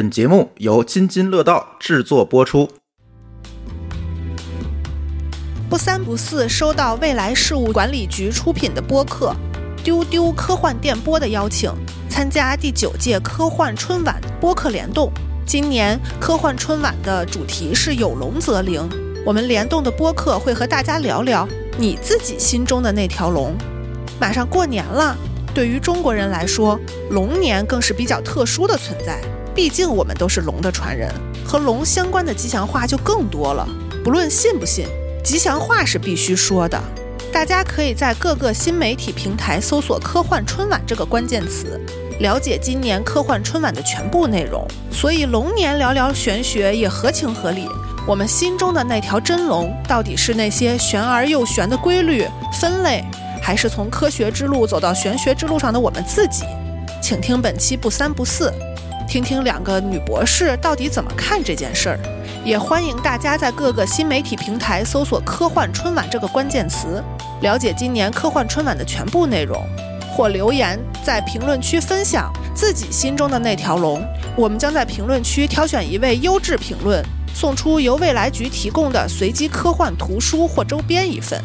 本节目由津津乐道制作播出。不三不四收到未来事务管理局出品的播客《丢丢科幻电波》的邀请，参加第九届科幻春晚播客联动。今年科幻春晚的主题是有龙则灵，我们联动的播客会和大家聊聊你自己心中的那条龙。马上过年了，对于中国人来说，龙年更是比较特殊的存在。毕竟我们都是龙的传人，和龙相关的吉祥话就更多了。不论信不信，吉祥话是必须说的。大家可以在各个新媒体平台搜索“科幻春晚”这个关键词，了解今年科幻春晚的全部内容。所以龙年聊聊玄学也合情合理。我们心中的那条真龙，到底是那些玄而又玄的规律分类，还是从科学之路走到玄学之路上的我们自己？请听本期不三不四。听听两个女博士到底怎么看这件事儿，也欢迎大家在各个新媒体平台搜索“科幻春晚”这个关键词，了解今年科幻春晚的全部内容，或留言在评论区分享自己心中的那条龙。我们将在评论区挑选一位优质评论，送出由未来局提供的随机科幻图书或周边一份。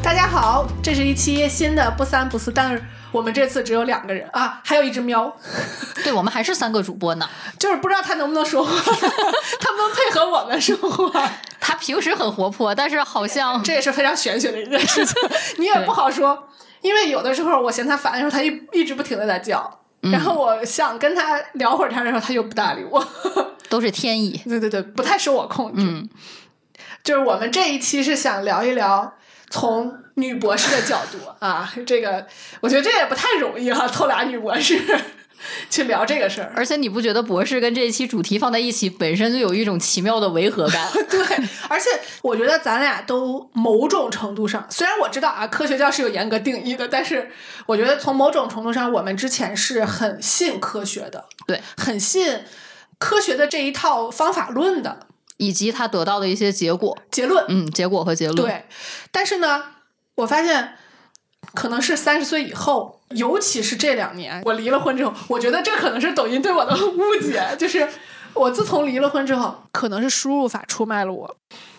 大家好，这是一期新的不三不四，但是。我们这次只有两个人啊，还有一只喵。对，我们还是三个主播呢。就是不知道他能不能说话，他不能配合我们说话。他平时很活泼，但是好像这也是非常玄学的一件事情，你也不好说。因为有的时候我嫌他烦的时候，他一一直不停的在叫，然后我想跟他聊会儿天的时候，他又不搭理我。都是天意。对对对，不太受我控制。嗯，就是我们这一期是想聊一聊。从女博士的角度 啊，这个我觉得这也不太容易哈，凑俩女博士 去聊这个事儿。而且你不觉得博士跟这一期主题放在一起，本身就有一种奇妙的违和感？对，而且我觉得咱俩都某种程度上，虽然我知道啊，科学教是有严格定义的，但是我觉得从某种程度上，我们之前是很信科学的，对，很信科学的这一套方法论的。以及他得到的一些结果、结论，嗯，结果和结论。对，但是呢，我发现可能是三十岁以后，尤其是这两年，我离了婚之后，我觉得这可能是抖音对我的 误解。就是我自从离了婚之后，可能是输入法出卖了我，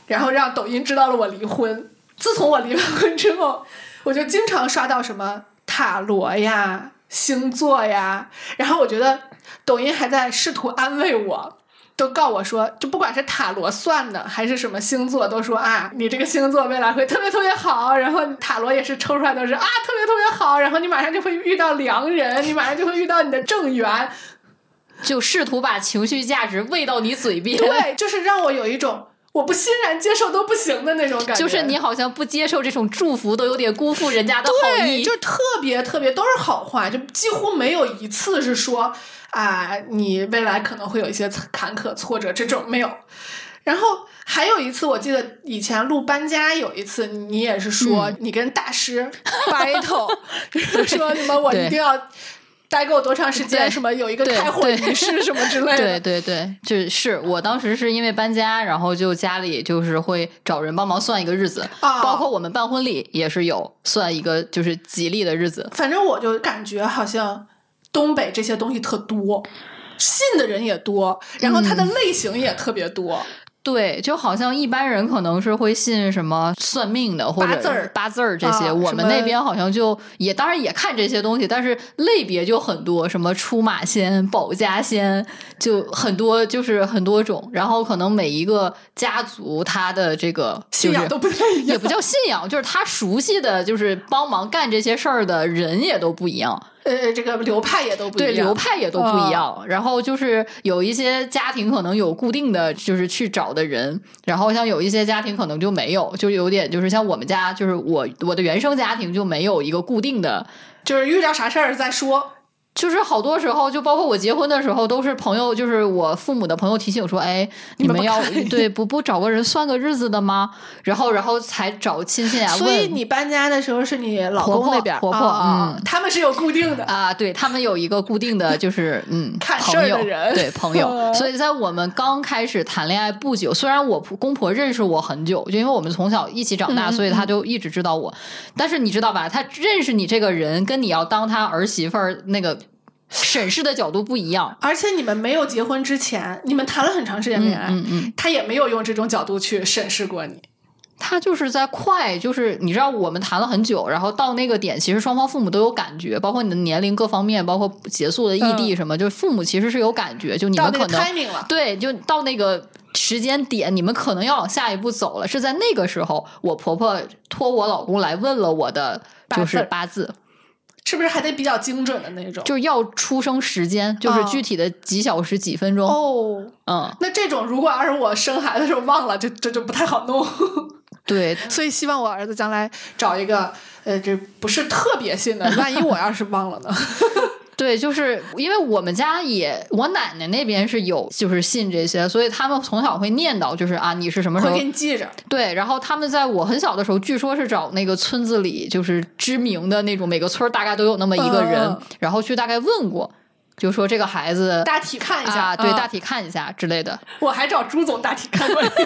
然后让抖音知道了我离婚。自从我离了婚之后，我就经常刷到什么塔罗呀、星座呀，然后我觉得抖音还在试图安慰我。都告我说，就不管是塔罗算的还是什么星座，都说啊，你这个星座未来会特别特别好。然后塔罗也是抽出来都是啊，特别特别好。然后你马上就会遇到良人，你马上就会遇到你的正缘，就试图把情绪价值喂到你嘴边。对，就是让我有一种我不欣然接受都不行的那种感觉。就是你好像不接受这种祝福，都有点辜负人家的好意。就特别特别都是好话，就几乎没有一次是说。啊，你未来可能会有一些坎坷挫折，这种没有。然后还有一次，我记得以前录搬家有一次，你也是说你跟大师 battle，说什么我一定要待够多长时间，什么有一个开火仪式什么之类的。对对对，就是我当时是因为搬家，然后就家里就是会找人帮忙算一个日子，包括我们办婚礼也是有算一个就是吉利的日子。反正我就感觉好像。东北这些东西特多，信的人也多，然后它的类型也特别多。对，就好像一般人可能是会信什么算命的或者八字儿、八字儿这些，我们那边好像就也当然也看这些东西，但是类别就很多，什么出马仙、保家仙，就很多，就是很多种。然后可能每一个家族他的这个信仰都不太一样，也不叫信仰，就是他熟悉的就是帮忙干这些事儿的人也都不一样。呃，这个流派也都不一样，对，流派也都不一样。然后就是有一些家庭可能有固定的就是去找的人，然后像有一些家庭可能就没有，就有点就是像我们家，就是我我的原生家庭就没有一个固定的，就是遇到啥事儿再说。就是好多时候，就包括我结婚的时候，都是朋友，就是我父母的朋友提醒说：“哎，你们要对不不找个人算个日子的吗？”然后，然后才找亲戚啊。所以你搬家的时候是你老公那边婆婆，嗯，他们是有固定的啊，对他们有一个固定的就是嗯 看事儿的人，对朋友。所以在我们刚开始谈恋爱不久，虽然我公婆认识我很久，就因为我们从小一起长大，所以他就一直知道我。但是你知道吧？他认识你这个人，跟你要当他儿媳妇儿那个。审视的角度不一样，而且你们没有结婚之前，你们谈了很长时间恋爱，嗯嗯他也没有用这种角度去审视过你。他就是在快，就是你知道，我们谈了很久，然后到那个点，其实双方父母都有感觉，包括你的年龄各方面，包括结束的异地什么，就父母其实是有感觉，就你们可能对，就到那个时间点，你们可能要往下一步走了。是在那个时候，我婆婆托我老公来问了我的就是八字。是不是还得比较精准的那种？就是要出生时间，就是具体的几小时几分钟哦。嗯，那这种如果要是我生孩子的时候忘了，就这就不太好弄。对，所以希望我儿子将来找一个呃，这不是特别信的，万一我要是忘了呢？对，就是因为我们家也，我奶奶那边是有，就是信这些，所以他们从小会念叨，就是啊，你是什么时候给你记着？对，然后他们在我很小的时候，据说是找那个村子里就是知名的那种，每个村大概都有那么一个人，然后去大概问过，就说这个孩子大体看一下，对，大体看一下之类的。我还找朱总大体看过一次，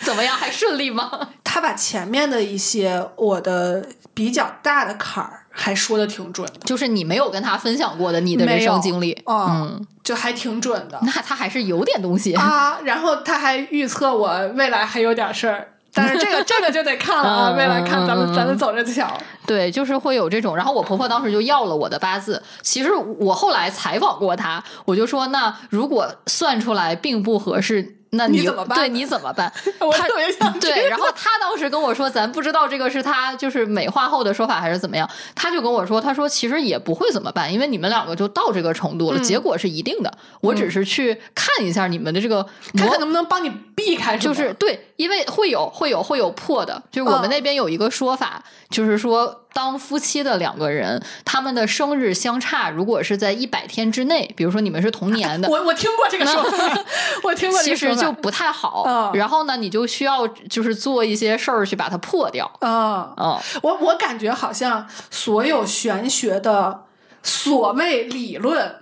怎么样？还顺利吗？他把前面的一些我的比较大的坎儿。还说的挺准的，就是你没有跟他分享过的你的人生经历，嗯，就还挺准的。那他还是有点东西啊。然后他还预测我未来还有点事儿，但是这个 这个就得看了啊。未来看咱们咱们走着瞧。对，就是会有这种。然后我婆婆当时就要了我的八字。其实我后来采访过她，我就说，那如果算出来并不合适。那你怎么办？对，你怎么办？我特别想对。然后他当时跟我说，咱不知道这个是他就是美化后的说法还是怎么样。他就跟我说，他说其实也不会怎么办，因为你们两个就到这个程度了，结果是一定的。我只是去看一下你们的这个，看看能不能帮你避开。就是对，因为会有会有会有破的。就是我们那边有一个说法，就是说。当夫妻的两个人，他们的生日相差，如果是在一百天之内，比如说你们是同年的，我我听过这个说法，我听过，其实就不太好。然后呢，你就需要就是做一些事儿去把它破掉。啊啊！我我感觉好像所有玄学的所谓理论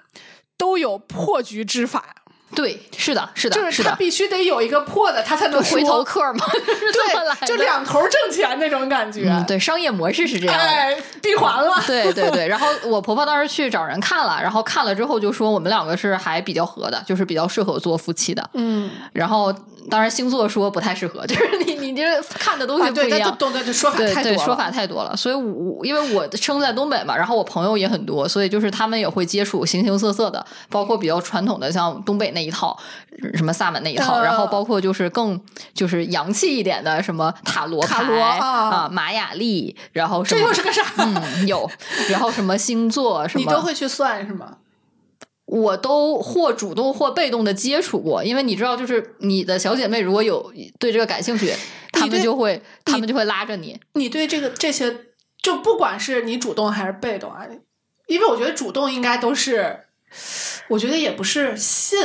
都有破局之法。对，是的，是的，就是他必须得有一个破的，他才能回头客嘛。对，就两头挣钱那种感觉。对，商业模式是这样的，闭环了。对对对。然后我婆婆当时去找人看了，然后看了之后就说我们两个是还比较合的，就是比较适合做夫妻的。嗯。然后。当然，星座说不太适合，就是你你这看的东西不一样，对对，说法太多，说法太多了。所以，我因为我生在东北嘛，然后我朋友也很多，所以就是他们也会接触形形色色的，包括比较传统的，像东北那一套，什么萨满那一套，然后包括就是更就是洋气一点的，什么塔罗牌啊，玛雅历，然后这又是个啥？嗯，有，然后什么星座什么，你都会去算是吗？我都或主动或被动的接触过，因为你知道，就是你的小姐妹如果有对这个感兴趣，他们就会，他们就会拉着你。你对这个这些，就不管是你主动还是被动啊，因为我觉得主动应该都是，我觉得也不是信，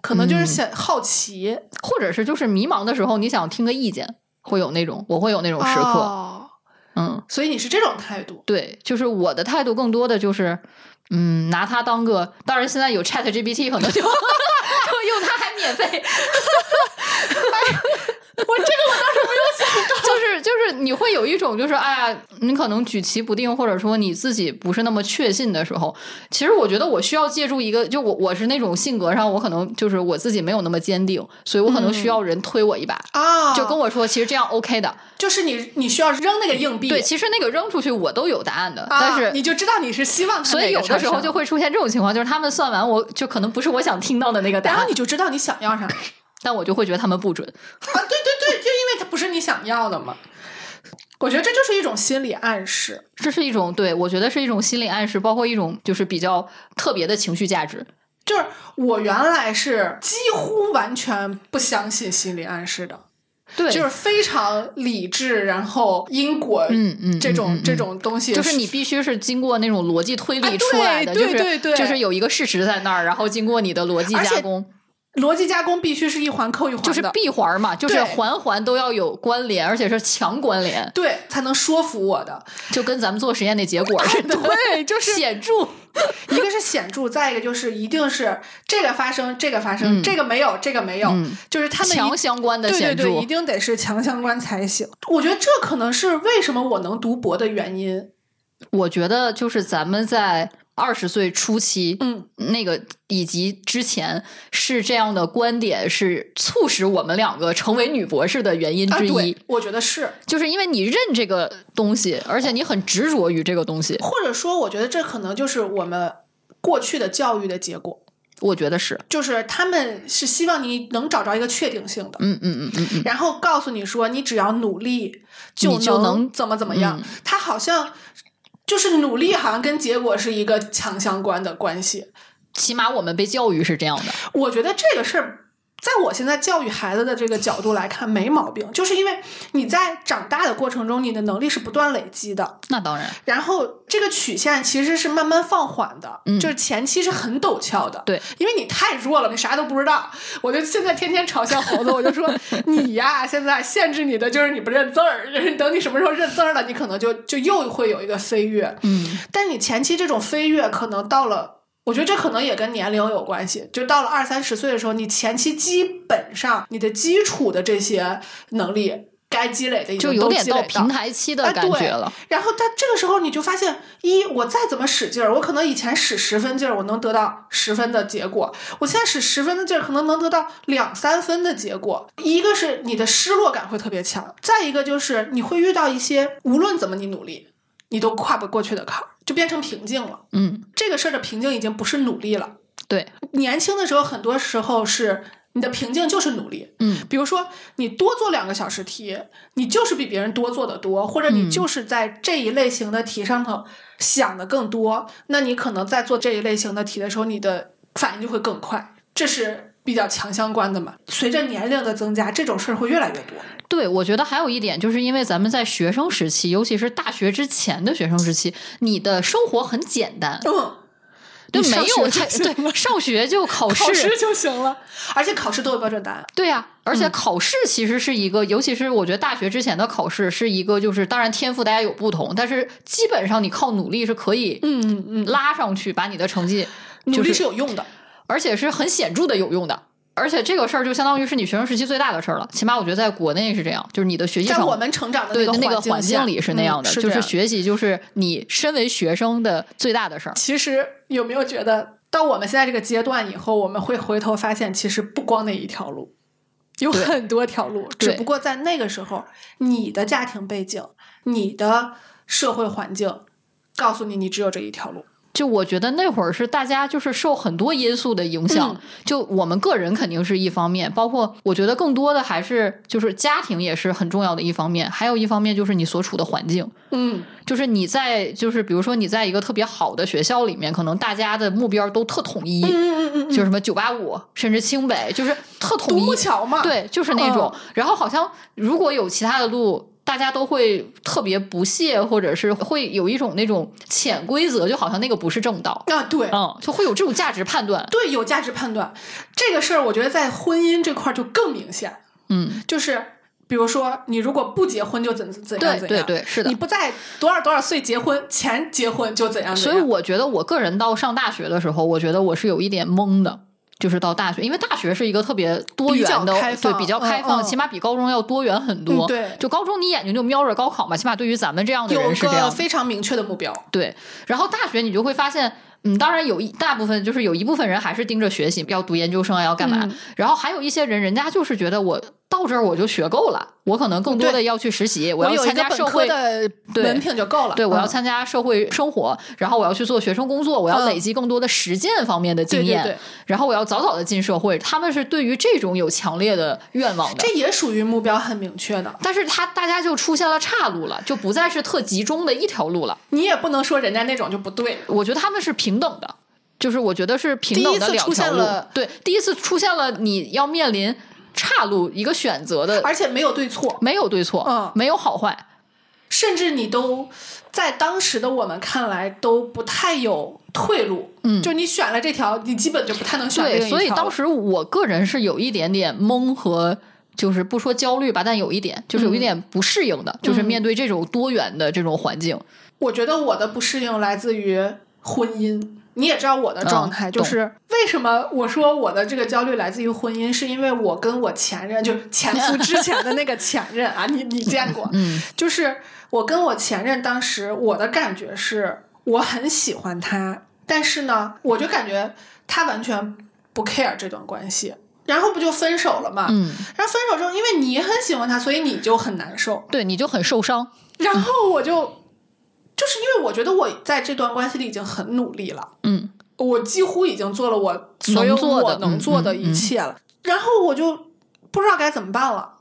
可能就是想好奇，或者是就是迷茫的时候，你想听个意见，会有那种，我会有那种时刻，嗯，所以你是这种态度，对，就是我的态度更多的就是。嗯，拿它当个，当然现在有 Chat GPT，可能就 就用它还免费。我这个我倒是没有想到，就是就是你会有一种就是哎呀，你可能举棋不定，或者说你自己不是那么确信的时候，其实我觉得我需要借助一个，就我我是那种性格上，我可能就是我自己没有那么坚定，所以我可能需要人推我一把啊，就跟我说，其实这样 OK 的，就是你你需要扔那个硬币，对，其实那个扔出去我都有答案的，但是你就知道你是希望，所以有的时候就会出现这种情况，就是他们算完，我就可能不是我想听到的那个答案，然后你就知道你想要啥。但我就会觉得他们不准 啊！对对对，就因为它不是你想要的嘛。我觉得这就是一种心理暗示，这是一种对我觉得是一种心理暗示，包括一种就是比较特别的情绪价值。就是我原来是几乎完全不相信心理暗示的，对就是非常理智，然后因果，嗯嗯这种、嗯嗯这种东西就是你必须是经过那种逻辑推啊理出来的，对就是对对对就是有一个事实在那儿，然后经过你的逻辑加工，逻辑加工必须是一环扣一环的，就是闭环嘛，就是环环都要有关联，而且是强关联，对才能说服我的。就跟咱们做实验那结果似的，对，就是显著。一个是显著，再一个就是一定是这个发生，这个发生，这个没有，这个没有，嗯就是他们强相关的对对显著对，一定得是强相关才行。我觉得这可能是为什么我能读博的原因。我觉得就是咱们在二十岁初期，嗯，那个以及之前是这样的观点，是促使我们两个成为女博士的原因啊，之一。对，我觉得是，就是因为你认这个东西，而且你很执着于这个东西，或者说，我觉得这可能就是我们过去的教育的结果，我觉得是，就是他们是希望你能找着一个确定性的。嗯嗯嗯嗯嗯，然后告诉你说，你只要努力你就能能怎么怎么样。嗯他好像就是努力，好像跟结果是一个强相关的关系。起码我们被教育是这样的。我觉得这个事儿，在我现在教育孩子的这个角度来看，没毛病，就是因为你在长大的过程中，你的能力是不断累积的，那当然，然后这个曲线其实是慢慢放缓的，嗯就是前期是很陡峭的，对，因为你太弱了，你啥都不知道。我就现在天天嘲笑猴子，我就说你呀，现在限制你的就是你不认字儿，就是等你什么时候认字儿了，你可能就就又会有一个飞跃，嗯，但你前期这种飞跃，可能到了，我觉得这可能也跟年龄有关系。就到了二三十岁的时候，你前期基本上你的基础的这些能力该积累的已经就有点都积累到平台期的哎感觉对了。然后，但这个时候你就发现，一我再怎么使劲儿，我可能以前使十分劲儿，我能得到十分的结果；我现在使十分的劲儿，可能能得到两三分的结果。一个是你的失落感会特别强，再一个就是你会遇到一些无论怎么你努力，你都跨不过去的坎儿，就变成瓶颈了。嗯，这个事儿的瓶颈已经不是努力了。对，年轻的时候，很多时候是你的瓶颈就是努力。嗯，比如说你多做两个小时题，你就是比别人多做的多，或者你嗯就是在这一类型的题上头想的更多，那你可能在做这一类型的题的时候，你的反应就会更快。这是比较强相关的嘛。随着年龄的增加，这种事儿会越来越多。对，我觉得还有一点，就是因为咱们在学生时期，尤其是大学之前的学生时期，你的生活很简单，嗯，对，没有太对，上学就考试，考试就行了，而且考试都有标准答案。对呀、而且嗯考试其实是一个，尤其是我觉得大学之前的考试是一个，就是当然天赋大家有不同，但是基本上你靠努力是可以嗯嗯嗯，拉上去，把你的成绩努力是是有用的。而且是很显著的有用的。而且这个事儿就相当于是你学生时期最大的事儿了，起码我觉得在国内是这样，就是你的学习成在我们成长的那个环境里是那样的，嗯、就是学习就是你身为学生的最大的事儿。其实有没有觉得，到我们现在这个阶段以后，我们会回头发现，其实不光那一条路，有很多条路。只不过在那个时候，你的家庭背景、你的社会环境告诉你，你只有这一条路。就我觉得那会儿是大家就是受很多因素的影响，嗯就我们个人肯定是一方面，包括我觉得更多的还是就是家庭也是很重要的一方面，还有一方面就是你所处的环境，嗯，就是你在就是比如说你在一个特别好的学校里面，可能大家的目标都特统一，嗯嗯嗯就什么九八五甚至清北，就是特统一独木一，桥嘛，对，就是那种。嗯然后好像如果有其他的路。大家都会特别不屑，或者是会有一种那种潜规则，就好像那个不是正道，啊，对。嗯，就会有这种价值判断。对，有价值判断这个事儿，我觉得在婚姻这块儿就更明显。嗯，就是比如说，你如果不结婚就怎怎样对怎样，对对，是的你。不在多少多少岁结婚前结婚就怎样怎所。以我觉得我个人到上大学的时候，我觉得我是有一点懵的。就是到大学，因为大学是一个特别多元的，开放对，比较开放，起码比高中要多元很多。嗯对就高中你眼睛就瞄着高考嘛，起码对于咱们这样的人是这样非常明确的目标。对，然后大学你就会发现，嗯，当然有一大部分就是有一部分人还是盯着学习，要读研究生啊，要干嘛。嗯然后还有一些人，人家就是觉得我到这儿我就学够了，我可能更多的要去实习，我要参加社会。的对文凭就够了。对，我要嗯参加社会生活，然后我要去做学生工作，我要嗯累积更多的实践方面的经验，然后我要早早的进社会。他们是对于这种有强烈的愿望的这，也属于目标很明确的。但是他大家就出现了岔路了，就不再是特集中的一条路了。你也不能说人家那种就不对。我觉得他们是平等的，就是我觉得是平等的两条路现了。对，第一次出现了你要面临岔路，一个选择的，而且没有对错，没有对错，嗯。没有好坏，甚至你都在当时的我们看来都不太有退路。嗯。就你选了这条，你基本就不太能选对，所以当时我个人是有一点点懵和。就是不说焦虑吧，但有一点，就是有一点不适应的，就是面对这种多元的这种环境，我觉得我的不适应来自于婚姻。你也知道我的状态，嗯就是为什么我说我的这个焦虑来自于婚姻，是因为我跟我前任，就前夫之前的那个前任啊，你你见过？嗯 就是我跟我前任当时我的感觉是我很喜欢他，但是呢，我就感觉他完全不 care 这段关系，然后不就分手了嘛？嗯，然后分手之后，因为你很喜欢他，所以你就很难受。对，你就很受伤，然后我就就是因为我觉得我在这段关系里已经很努力了，嗯我几乎已经做了我所有我能做的一切了，然后我就不知道该怎么办了。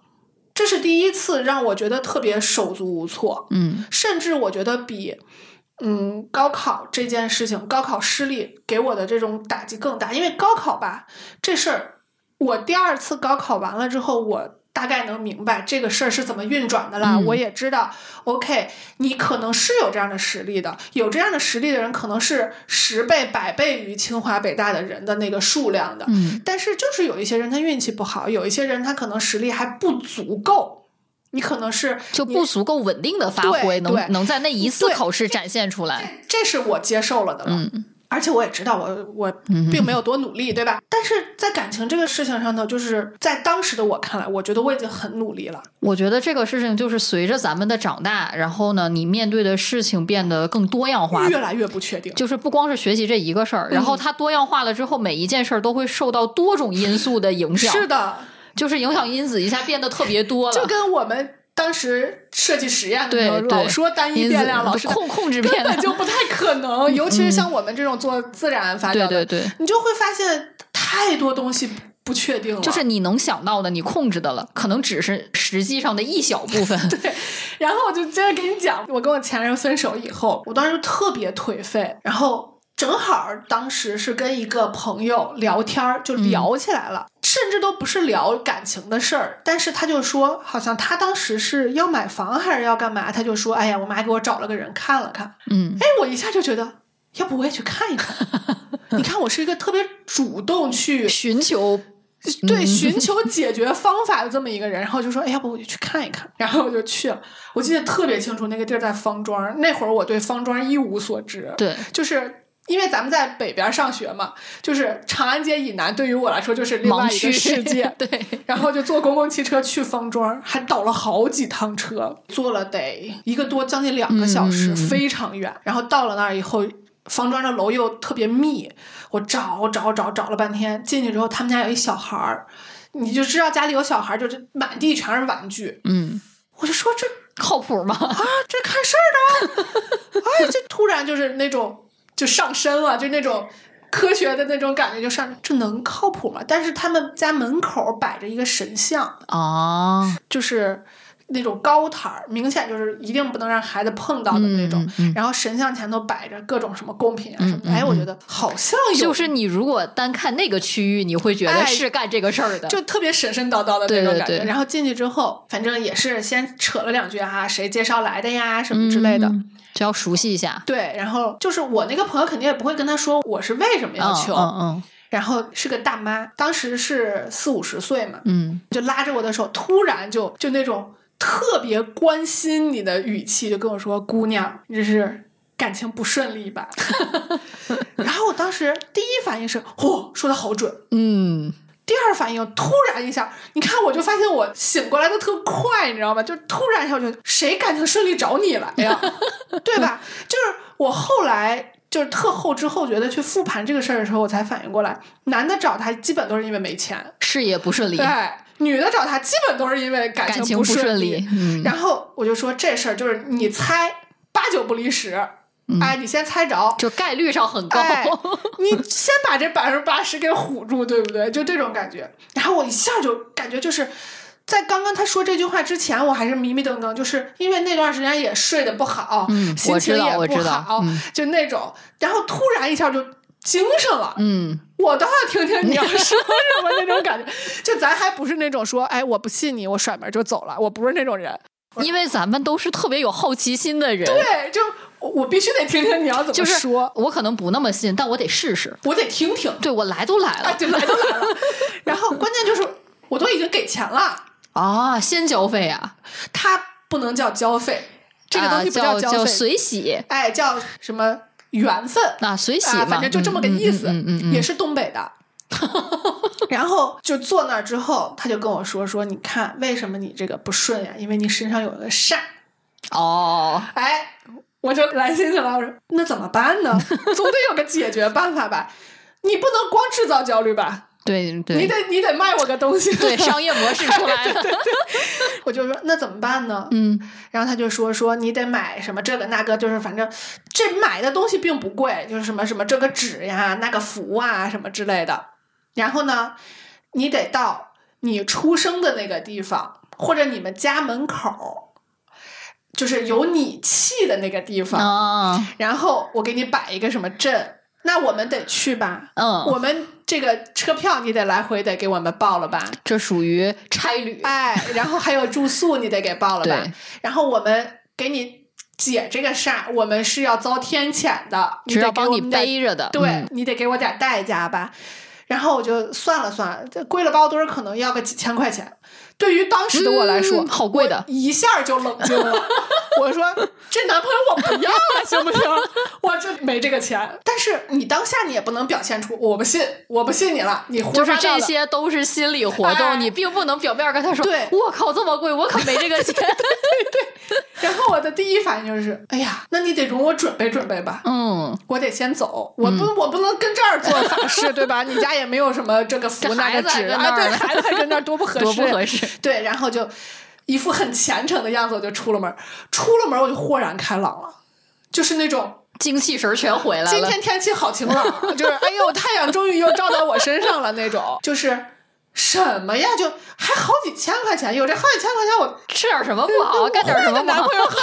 这是第一次让我觉得特别手足无措，嗯甚至我觉得比嗯高考这件事情，高考失利给我的这种打击更大。因为高考吧这事儿，我第二次高考完了之后，我大概能明白这个事儿是怎么运转的啦。嗯我也知道，OK，你可能是有这样的实力的，有这样的实力的人可能是十倍、百倍于清华北大的人的那个数量的。嗯但是就是有一些人他运气不好，有一些人他可能实力还不足够。你可能是就不足够稳定的发挥，能对能在那一次对考试展现出来。这是我接受了的了。嗯而且我也知道我我嗯并没有多努力，对吧？但是在感情这个事情上头，就是在当时的我看来，我觉得我已经很努力了。我觉得这个事情就是随着咱们的长大，然后呢，你面对的事情变得更多样化。越来越不确定。就是不光是学习这一个事儿，然后它多样化了之后，每一件事儿都会受到多种因素的影响，是的，就是影响因子一下变得特别多了。就跟我们当时设计实验的时候老说单一变量，老是控控制根变量本，就不太可能。尤其是像我们这种做自然发对展的，对对，你就会发现太多东西不确定了。就是你能想到的，你控制的了，可能只是实际上的一小部分。对，然后我就接着跟你讲，我跟我前任分手以后，我当时就特别颓废，然后正好当时是跟一个朋友聊天儿，就聊起来了，甚至都不是聊感情的事儿，但是他就说，好像他当时是要买房还是要干嘛，他就说，哎呀，我妈给我找了个人看了看，嗯，哎，我一下就觉得，要不我也去看一看。你看，我是一个特别主动去 寻求对寻求 解决方法的这么一个人，然后就说：“哎，要不我就去看一看。”然后我就去了。我记得特别清楚，那个地儿在方庄。那会儿我对方庄一无所知，对，就是因为咱们在北边上学嘛，就是长安街以南对于我来说就是另外一盲区个世界。对，然后就坐公共汽车去方庄，还倒了好几趟车，坐了得一个多将近两个小时，非常远。然后到了那儿以后，方庄的楼又特别密，我找找找找了半天，进去之后他们家有一小孩儿，你就知道家里有小孩儿，就是满地全是玩具。嗯，我就说这靠谱吗？啊，这看事儿的，哎，这突然就是那种就上身了，就那种科学的那种感觉就上，这能靠谱吗？但是他们家门口摆着一个神像，啊，就是那种高台儿，明显就是一定不能让孩子碰到的那种。嗯嗯嗯然后神像前头摆着各种什么贡品啊什么的，哎，我嗯觉得好像有，就是你如果单看那个区域，你会觉得哎是干这个事儿的。就特别神神叨叨的那种感觉。对然后进去之后，反正也是先扯了两句哈、谁介绍来的呀，什么之类的。嗯就要熟悉一下。对，然后就是我那个朋友肯定也不会跟他说我是为什么要嗯求，嗯然后是个大妈，当时是四五十岁嘛，嗯就拉着我的手，突然就就那种特别关心你的语气，就跟我说：“姑娘，你这是感情不顺利吧？” 然后我当时第一反应是：“嚯，说的好准。嗯”第二反应突然一下，你看我就发现我醒过来的特快，你知道吗？就突然一下，我觉得谁感情顺利找你来呀？对吧？就是我后来。就是特后知后觉的去复盘这个事儿的时候，我才反应过来，男的找他基本都是因为没钱，事业不顺利，对，女的找他基本都是因为感感情不顺利。嗯，然后我就说这事儿就是你猜八九不离十，哎，你先猜着，就概率上很高。哎，你先把这百分之八十给唬住，对不对？就这种感觉。然后我一下就感觉就是。在刚刚他说这句话之前，我还是迷迷瞪瞪，就是因为那段时间也睡得不好，嗯心情也不好，嗯就那种。然后突然一下就精神了，嗯，我倒要听听你要说什么那种感觉。就咱还不是那种说，哎，我不信你，我甩门就走了，我不是那种人。因为咱们都是特别有好奇心的人，对，就我我必须得听听你要怎么就是说，我可能不那么信，但我得试试。我得听听。对我来都来啊，了就来都来了。然后关键就是，我都已经给钱了，啊，先交费啊，它不能叫交费，这个东西不啊叫交费，随喜哎，叫什么缘分啊，随喜啊，反正就这么个意思，嗯嗯嗯嗯嗯也是东北的。然后就坐那儿之后，他就跟我说说，你看为什么你这个不顺呀？因为你身上有个煞。哦，哎，我就来心情了，我说那怎么办呢？总得有个解决办法吧？你不能光制造焦虑吧？对对，你得你得卖我个东西。对 商业模式出来了，我就说那怎么办呢？嗯然后他就说说你得买什么这个那个，就是反正这买的东西并不贵，就是什么什么这个纸呀、那个符啊什么之类的。然后呢，你得到你出生的那个地方，或者你们家门口，就是有你气的那个地方。啊，然后我给你摆一个什么阵，那我们得去吧。嗯，我们这个车票你得来回得给我们报了吧？这属于差旅，哎，然后还有住宿你得给报了吧对？然后我们给你解这个煞，我们是要遭天谴的，你得帮你背着的，对、嗯你得给我点代价吧。然后我就算了算，这归了包堆儿可能要个几千块钱。对于当时的我来说，嗯好贵的我一下就冷静了。我说这男朋友我不要了，行不行？我就没这个钱。但是你当下你也不能表现出我不信，我不信你了，你胡就是这些都是心理活哎动，你并不能表面跟他说，对我靠这么贵，我可没这个钱，对然后我的第一反应就是，哎呀，那你得容我准备准备吧，嗯，我得先走，我不、我不能跟这儿做法事，对吧？你家也没有什么这个符那个纸啊，对，孩子还跟那儿多不合适，多不合适，对，然后就一副很虔诚的样子，我就出了门，出了门我就豁然开朗了，就是那种精气神儿全回来了，今天天气好晴朗，就是哎呦，太阳终于又照到我身上了那种，就是什么呀，就还好几千块钱，有这好几千块钱我吃点什么不好，干点什么男朋，友好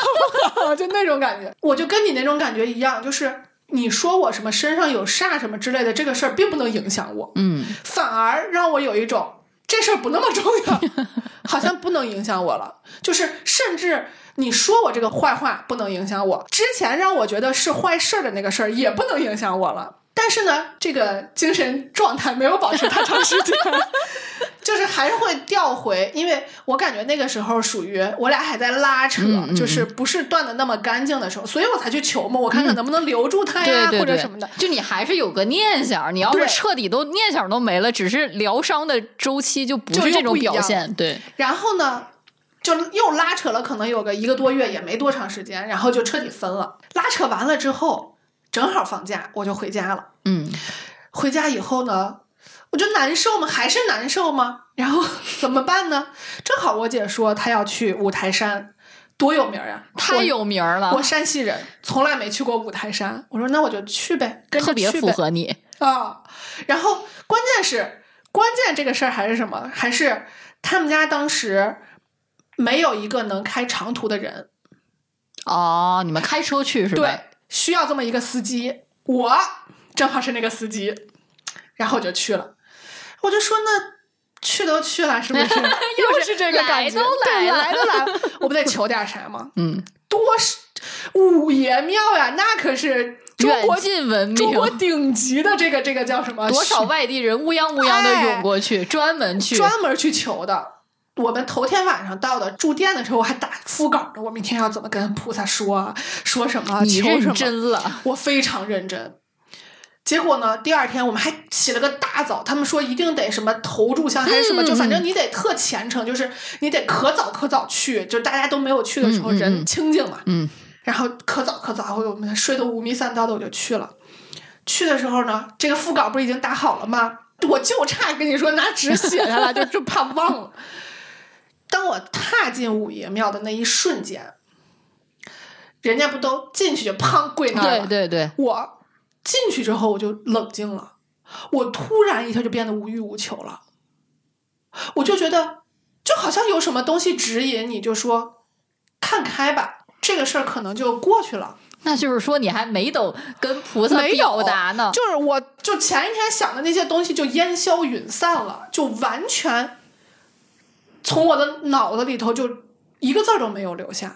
不好？就那种感觉，我就跟你那种感觉一样，就是你说我什么身上有煞什么之类的，这个事儿并不能影响我，嗯，反而让我有一种这事儿不那么重要，好像不能影响我了。就是甚至你说我这个坏话不能影响我，之前让我觉得是坏事儿的那个事儿也不能影响我了。但是呢，这个精神状态没有保持太长时间，就是还是会调回，因为我感觉那个时候属于我俩还在拉扯，嗯嗯就是不是断的那么干净的时候，所以我才去求嘛，我看看能不能留住他呀，对对对或者什么的。，就你还是有个念想，你要是彻底都念想都没了，只是疗伤的周期就不是这种表现，对，然后呢，就又拉扯了，可能有个一个多月，也没多长时间，然后就彻底分了。拉扯完了之后，正好放假，我就回家了。嗯，回家以后呢，我就难受吗？还是难受吗？然后怎么办呢？正好我姐说她要去五台山，多有名呀、太有名儿了我。我，山西人，从来没去过五台山。我说那我就去呗，跟着特别符合你，啊。然后关键是，关键这个事儿还是什么？还是他们家当时没有一个能开长途的人，哦，你们开车去是吧？对，需要这么一个司机。我正好是那个司机，然后我就去了。我就说那去都去了，是不是？又是这个感觉，来都来对了来都来了，我不得求点啥吗？嗯，多是五爷庙呀，那可是中远国近闻中国，顶级的这个这个叫什么？多少外地人乌泱乌泱的哎涌过去，专门去。专门去求的。我们头天晚上到的住店的时候，我还打副稿呢。我明天要怎么跟菩萨说啊？说什么？求什么？真了，我非常认真。结果呢，第二天我们还起了个大早，他们说一定得什么投炷香还是什么，嗯就反正你得特虔诚，就是你得可早可早去，就大家都没有去的时候，人清静嘛。嗯，然后可早可早，我们睡得五迷三道的，我就去了。去的时候呢，这个副稿不是已经打好了吗？我就差跟你说拿纸写下来，就就怕忘了。当我踏进五爷庙的那一瞬间，人家不都进去就砰跪那儿了？对对对，我进去之后我就冷静了，我突然一下就变得无欲无求了，我就觉得就好像有什么东西指引你，就说看开吧，这个事儿可能就过去了。那就是说你还没等跟菩萨表达呢，就是我就前一天想的那些东西就烟消云散了，就完全从我的脑子里头就一个字儿都没有留下。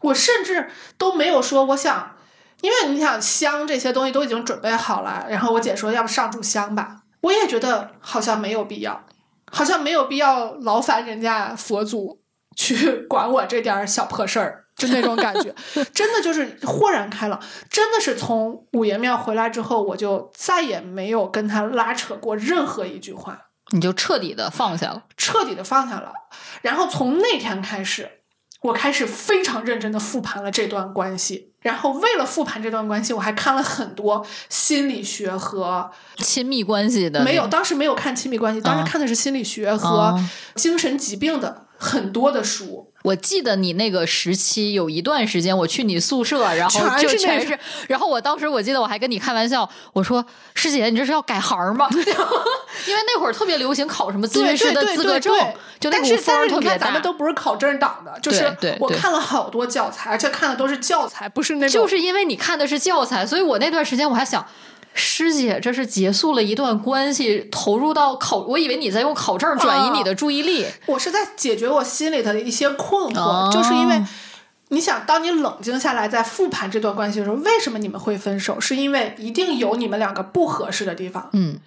我甚至都没有说我想，因为你想香这些东西都已经准备好了，然后我姐说要不上炷香吧，我也觉得好像没有必要，好像没有必要劳烦人家佛祖去管我这点小破事儿。就那种感觉，真的就是豁然开朗。真的是从五爷庙回来之后，我就再也没有跟他拉扯过任何一句话，你就彻底的放下了。彻底的放下了。然后从那天开始，我开始非常认真的复盘了这段关系。然后为了复盘这段关系，我还看了很多心理学和亲密关系的没有，当时没有看亲密关系，当时看的是心理学和精神疾病的很多的书。我记得你那个时期有一段时间，我去你宿舍，然后就全是全是，然后我当时我记得我还跟你开玩笑，我说师姐，你这是要改行吗？因为那会儿特别流行考什么咨询师的资格证，就那但是股风但是你看，儿特别大。咱们都不是考证党的，就是我看了好多教材，而且看的都是教材，不是那种就是因为你看的是教材，所以我那段时间我还想，师姐这是结束了一段关系，投入到考，我以为你在用考证转移你的注意力。我是在解决我心里的一些困惑，哦就是因为你想，当你冷静下来，在复盘这段关系的时候，为什么你们会分手？是因为一定有你们两个不合适的地方，嗯，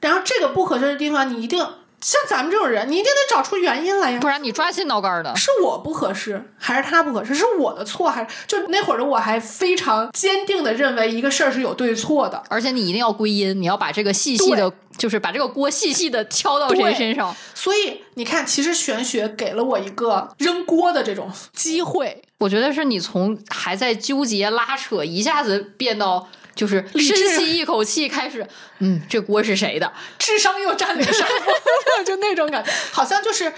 然后这个不合适的地方，你一定像咱们这种人，你一定得找出原因来呀不。然你抓心挠肝的。是我不合适，还是他不合适？是我的错，还是就那会儿的我还非常坚定的认为一个事儿是有对错的。而且你一定要归因，你要把这个细细的，就是把这个锅细细的敲到谁对身上。所以你看，其实玄学给了我一个扔锅的这种机会。我觉得是你从还在纠结拉扯，一下子变到就是深吸一口气，开始，嗯，这锅是谁的？智商又占领上风，就那种感觉，好像就是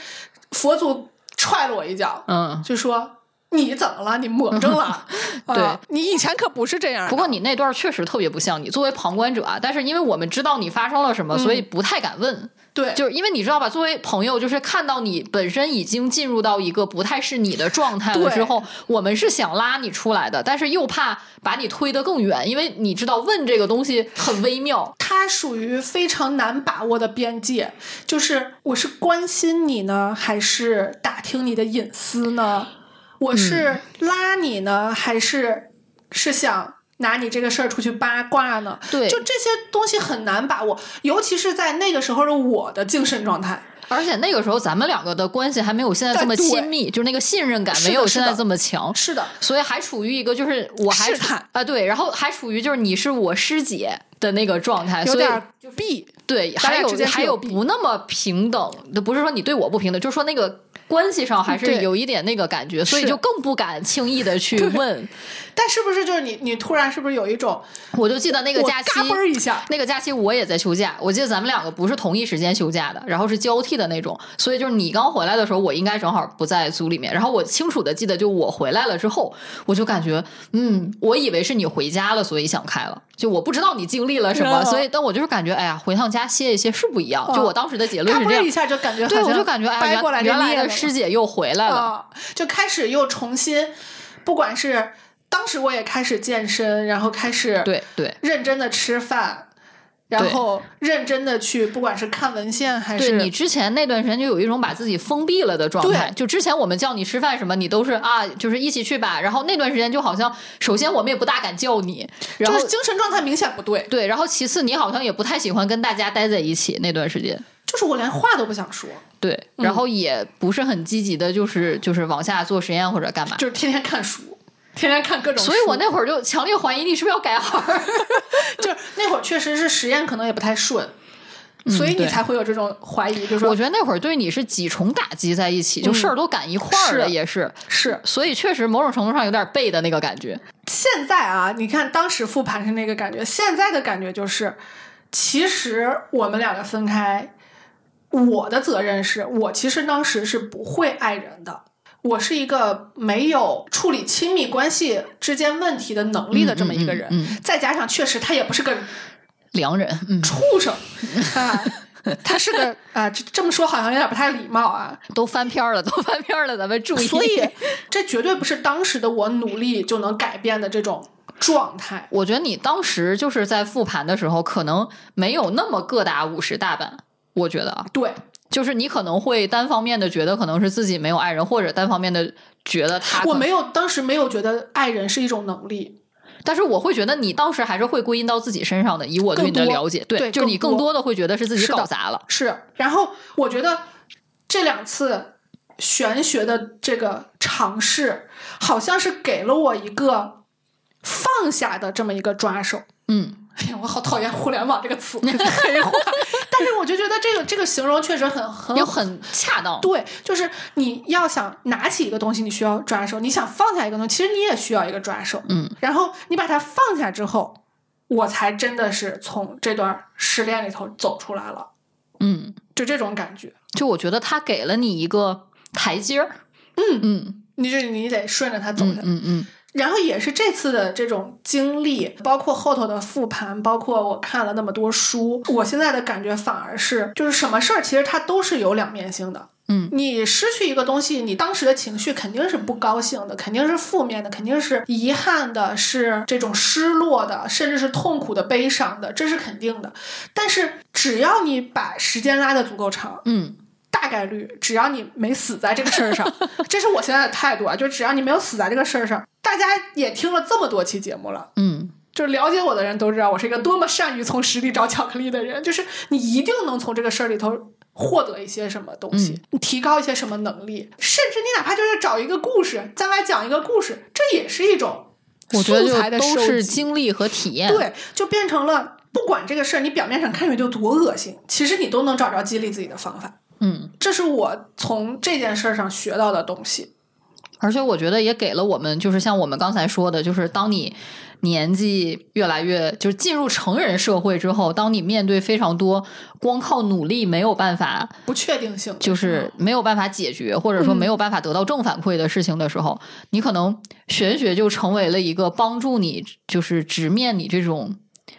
佛祖踹了我一脚，嗯，就说你怎么了？你魔怔了？对啊你以前可不是这样。不过你那段确实特别不像你，作为旁观者啊，但是因为我们知道你发生了什么，所以不太敢问。对，就是因为你知道吧，作为朋友，就是看到你本身已经进入到一个不太是你的状态了之后，我们是想拉你出来的，但是又怕把你推得更远，因为你知道问这个东西很微妙。它属于非常难把握的边界，就是我是关心你呢，还是打听你的隐私呢？我是拉你呢，还是是想拿你这个事儿出去八卦呢？对就这些东西很难把握，尤其是在那个时候的我的精神状态。而且那个时候咱们两个的关系还没有现在这么亲密，就是那个信任感没有现在这么强。是的，所以还处于一个就是我还处试探啊对，然后还处于就是你是我师姐的那个状态，所以有点儿避。对，还有还有不那么平等，不是说你对我不平等，就是说那个关系上还是有一点那个感觉，所以就更不敢轻易的去问。但是不是就是你你突然是不是有一种我就记得那个假期嘎嘣一下，那个假期我也在休假，我记得咱们两个不是同一时间休假的，然后是交替的那种，所以就是你刚回来的时候，我应该正好不在组里面。然后我清楚的记得，就我回来了之后，我就感觉，嗯，我以为是你回家了，所以想开了，就我不知道你经历了什么，嗯所以但我就是感觉，哎呀，回趟家歇一歇是不一样。就我当时的结论是这样一。下就感觉对，我就感觉哎，掰过来原原来的师姐又回来了。啊，就开始又重新，不管是当时我也开始健身，然后开始对对认真的吃饭，然后认真的去，不管是看文献还是对你之前那段时间就有一种把自己封闭了的状态。就之前我们叫你吃饭什么，你都是啊，就是一起去吧。然后那段时间就好像，首先我们也不大敢叫你，然后就是精神状态明显不对，对，然后其次你好像也不太喜欢跟大家待在一起那段时间。就是我连话都不想说，对，嗯然后也不是很积极的，就是就是往下做实验或者干嘛。就是天天看书，天天看各种，所以我那会儿就强烈怀疑你是不是要改行儿。就是那会儿确实是实验可能也不太顺。所以你才会有这种怀疑，就是说我觉得那会儿对你是几重打击在一起，就事儿都赶一块儿了，是也是。是所以确实某种程度上有点背的那个感觉。现在啊，你看当时复盘是那个感觉，现在的感觉就是，其实我们两个分开，我的责任是我其实当时是不会爱人的，我是一个没有处理亲密关系之间问题的能力的这么一个人，嗯嗯嗯再加上确实他也不是个良人，嗯，畜生 啊。他是个啊，这这么说好像有点不太礼貌啊，都翻篇儿了，都翻篇儿了，咱们注意。所以 这绝对不是当时的我努力就能改变的这种状态。我觉得你当时就是在复盘的时候，可能没有那么各打五十大板。我觉得啊，对，就是你可能会单方面的觉得可能是自己没有爱人，或者单方面的觉得他我没有当时没有觉得爱人是一种能力，但是我会觉得你当时还是会归因到自己身上的，以我对你的了解，对就是你更多的会觉得是自己搞砸了。是。然后我觉得这两次玄学的这个尝试，好像是给了我一个放下的这么一个抓手。嗯，哎呀，我好讨厌“互联网”这个词。但是我就觉得这个这个形容确实很很又很恰当。对，就是你要想拿起一个东西，你需要抓手；你想放下一个东西，其实你也需要一个抓手。嗯，然后你把它放下之后，我才真的是从这段失恋里头走出来了，嗯，就这种感觉。就我觉得他给了你一个台阶儿。嗯嗯你就你得顺着他走下嗯来。嗯嗯然后也是这次的这种经历，包括后头的复盘，包括我看了那么多书，我现在的感觉反而是，就是什么事儿其实它都是有两面性的。嗯，你失去一个东西，你当时的情绪肯定是不高兴的，肯定是负面的，肯定是遗憾的，是这种失落的，甚至是痛苦的、悲伤的，这是肯定的。但是只要你把时间拉得足够长，嗯大概率只要你没死在这个事儿上，这是我现在的态度啊，就只要你没有死在这个事儿上，大家也听了这么多期节目了。嗯就是了解我的人都知道，我是一个多么善于从实里找巧克力的人。就是你一定能从这个事儿里头获得一些什么东西，嗯你提高一些什么能力，甚至你哪怕就是找一个故事，再来讲一个故事，这也是一种我觉得素材的都是收集经历和体验。对，就变成了不管这个事儿你表面上看上去有多恶心，其实你都能找着激励自己的方法。嗯，这是我从这件事儿上学到的东西。而且我觉得也给了我们，就是像我们刚才说的，就是当你年纪越来越就是进入成人社会之后，当你面对非常多光靠努力没有办法，不确定性就是没有办法解决，或者说嗯没有办法得到正反馈的事情的时候，你可能玄学就成为了一个帮助你就是直面你这种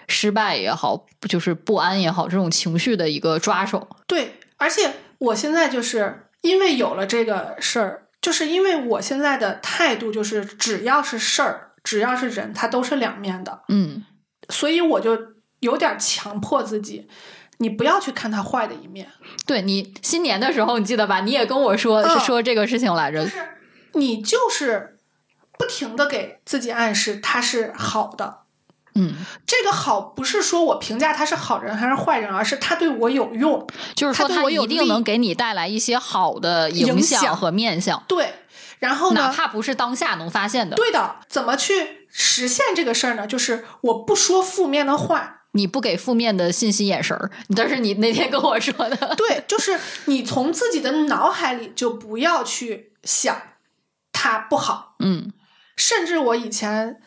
失败也好，就是不安也好，这种情绪的一个抓手。对，而且我现在就是因为有了这个事儿，就是因为我现在的态度就是，只要是事儿，只要是人，它都是两面的，嗯所以我就有点强迫自己，你不要去看它坏的一面，对你新年的时候，你记得吧？你也跟我说、嗯是说这个事情来着就。是你就是不停的给自己暗示它是好的。嗯，这个好不是说我评价他是好人还是坏人，而是他对我有用。就是说它它对我一定能给你带来一些好的影响和面相，对，然后呢？哪怕不是当下能发现的。对的，怎么去实现这个事儿呢？就是我不说负面的话，你不给负面的信息眼神儿，但是你那天跟我说的，对，就是你从自己的脑海里就不要去想他不好，嗯甚至我以前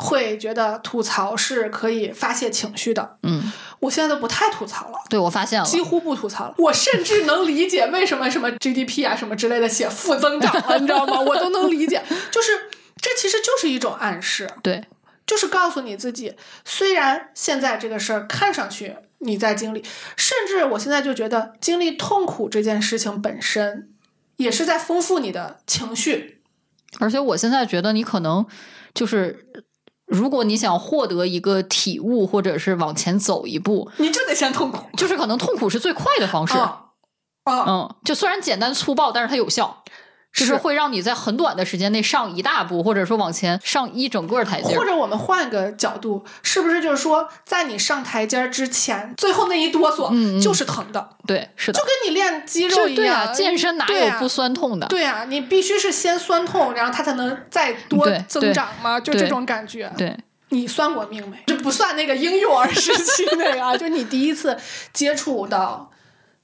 会觉得吐槽是可以发泄情绪的，嗯，我现在都不太吐槽了。对我发现了，几乎不吐槽了，我甚至能理解为什么什么 GDP 啊什么之类的写负增长了，你知道吗？我都能理解，就是这其实就是一种暗示，对，就是告诉你自己，虽然现在这个事儿看上去你在经历，甚至我现在就觉得经历痛苦这件事情本身也是在丰富你的情绪。而且我现在觉得你可能就是，如果你想获得一个体悟，或者是往前走一步，你就得先痛苦，就是可能痛苦是最快的方式。啊啊，嗯，就虽然简单粗暴，但是它有效，就是是会让你在很短的时间内上一大步，或者说往前上一整个台阶。或者我们换个角度，是不是就是说，在你上台阶之前，最后那一哆嗦就是疼的，对，是的就，跟你练肌肉一样对啊，样。健身哪有不酸痛的？对啊，你必须是先酸痛，然后它才能再多增长嘛，就这种感觉。对你算过命没？这不算那个婴幼儿时期那个啊，就你第一次接触到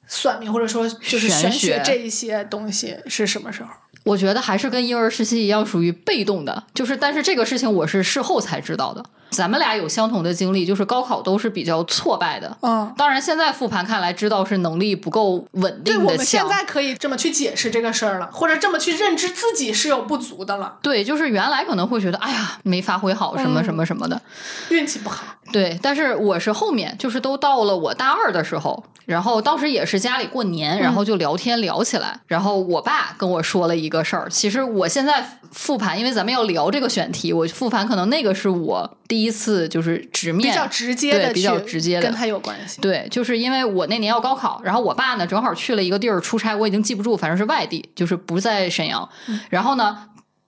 算命，或者说就是玄学这一些东西是什么时候？我觉得还是跟婴儿时期一样，属于被动的。就是，但是这个事情我是事后才知道的。咱们俩有相同的经历，就是高考都是比较挫败的。嗯，当然，现在复盘看来，知道是能力不够稳，定的我们现。在可以这么去解释这个事儿了，或者这么去认知自己是有不足的了，对，就是原来可能会觉得，哎呀，没发挥好，什么嗯什么什么的。运气不好。对，但是我是后面，就是都到了我大二的时候，然后当时也是家里过年，然后就聊天聊起来，然后我爸跟我说了一个事儿。其实我现在复盘，因为咱们要聊这个选题，我复盘可能那个是我第一次就是直面比较直接的对比较直接的跟他有关系。对，就是因为我那年要高考，然后我爸呢正好去了一个地儿出差，我已经记不住，反正是外地，就是不在沈阳。然后呢，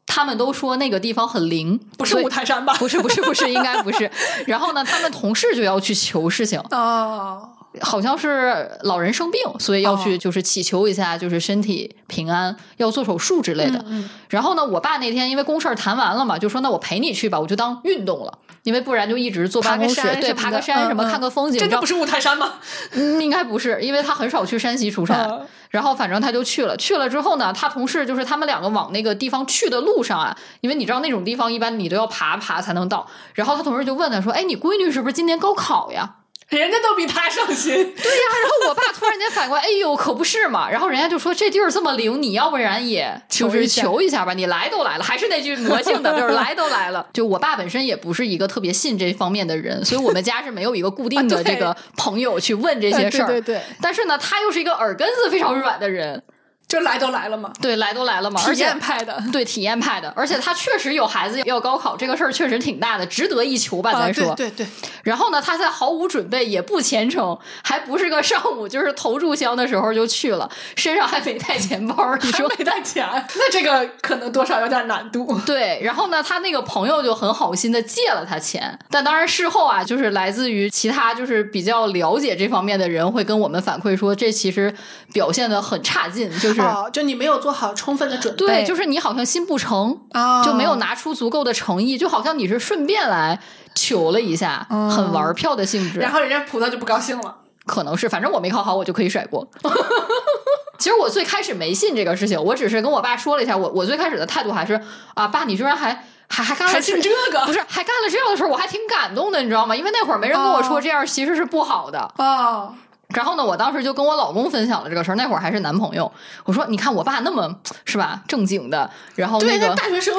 他们都说那个地方很灵，不是五台山吧？不是不是不是，应该不是。然后呢，他们同事就要去求事情，哦，好像是老人生病，所以要去哦就是祈求一下，就是身体平安，要做手术之类的。嗯然后呢，我爸那天因为公事儿谈完了嘛，就说那我陪你去吧，我就当运动了，因为不然就一直坐办公室对，爬个山什么，看个风景，真你知道的不是五台山吗？嗯，应该不是，因为他很少去山西出差。嗯然后反正他就去了，去了之后呢，他同事就是他们两个往那个地方去的路上啊，因为你知道那种地方一般你都要爬爬才能到。然后他同事就问他说：“哎，你闺女是不是今年高考呀？”人家都比他上心。对呀，然后我爸突然间反过来，哎呦，可不是嘛。然后人家就说这地儿这么灵，你要不然也就是求一下吧。你来都来了，还是那句魔性的，就是来都来了。就我爸本身也不是一个特别信这方面的人，所以我们家是没有一个固定的 这个朋友去问这些事儿。对对对但是呢，他又是一个耳根子非常软的人，就来都来了嘛，对，来都来了嘛，而体验派的。对体验派的，而且他确实有孩子要高考，这个事儿确实挺大的，值得一求吧，啊，咱说。对对对，然后呢，他在毫无准备，也不虔诚，还不是个上午，就是投注箱的时候就去了，身上还没带钱包。你说还没带钱，那这个可能多少有点难度。对？然后呢，他那个朋友就很好心的借了他钱，但当然事后啊，就是来自于其他就是比较了解这方面的人会跟我们反馈说，这其实表现的很差劲，就是。哦，就你没有做好充分的准备，对，就是你好像心不诚，啊，就没有拿出足够的诚意，就好像你是顺便来求了一下，很玩票的性质。然后人家葡萄就不高兴了。可能是，反正我没考好，我就可以甩锅。其实我最开始没信这个事情，我只是跟我爸说了一下，我我最开始的态度还是啊，爸，你居然还还还干了这个不是还干了这样的事儿，我还挺感动的，你知道吗？因为那会儿没人跟我说哦这样其实是不好的。哦，然后呢，我当时就跟我老公分享了这个事儿，那会儿还是男朋友。我说，你看我爸那么是吧正经的，然后对，那个大学生，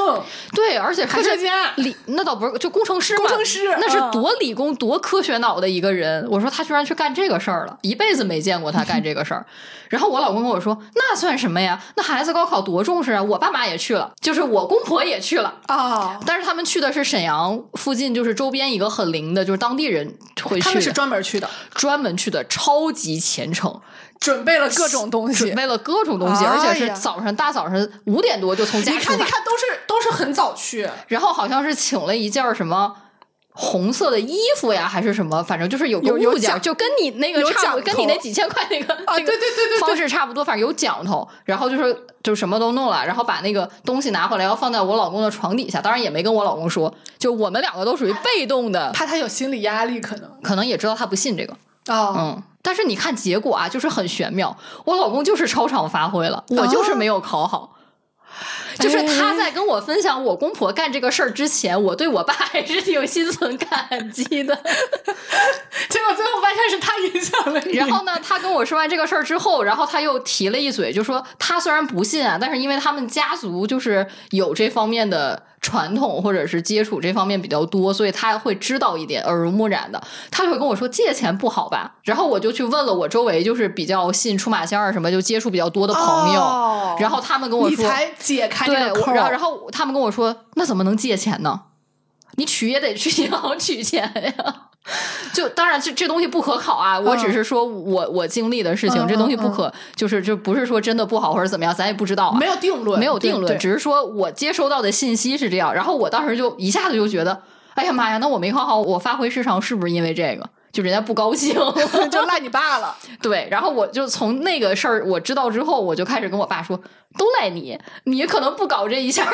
对，而且科是学家理那倒不是就工程师嘛，工程师那是嗯多理工多科学脑的一个人。我说他居然去干这个事儿了，一辈子没见过他干这个事儿。然后我老公跟我说，那算什么呀？那孩子高考多重视啊！我爸妈也去了，就是我公婆也去了。哦，但是他们去的是沈阳附近，就是周边一个很灵的，就是当地人会去的，他们是专门去的，专门去的，超级虔诚，准备了各种东西准。备了各种东西，而且是早上大早上五点多就从家你看，你，看，都是都是很早去，然后好像是请了一件什么。红色的衣服呀，还是什么？反正就是有个物件就跟你那个差不多，跟你那几千块那个对对对对对方式差不多，反正有讲头。然后就是就什么都弄了，然后把那个东西拿回来，要放在我老公的床底下。当然也没跟我老公说，就我们两个都属于被动的，怕他有心理压力，可能可能也知道他不信这个。哦，嗯，但是你看结果啊，就是很玄妙。我老公就是超常发挥了，我就是没有考好。就是他在跟我分享我公婆干这个事儿之前，我对我爸还是挺心存感激的。结果最后发现是他影响了你。然后呢，他跟我说完这个事儿之后，然后他又提了一嘴，就说他虽然不信啊，但是因为他们家族就是有这方面的传统，或者是接触这方面比较多，所以他会知道一点，耳濡目染的。他就会跟我说借钱不好吧？然后我就去问了我周围就是比较信出马仙儿什么，就接触比较多的朋友，哦然后他们跟我说，你才解开这对，个扣，我然后然后他们跟我说，那怎么能借钱呢？你取也得去银行取钱呀。就当然这这东西不可考啊，我只是说我我经历的事情，嗯这东西不可就是就不是说真的不好或者怎么样，咱也不知道啊，没有定论，没有定论，只是说我接收到的信息是这样，然后我当时就一下子就觉得，哎呀妈呀，那我没考好，我发挥失常是不是因为这个？就人家不高兴 就赖你爸了。对，然后我就从那个事儿我知道之后，我就开始跟我爸说，都赖你，你可能不搞这一下，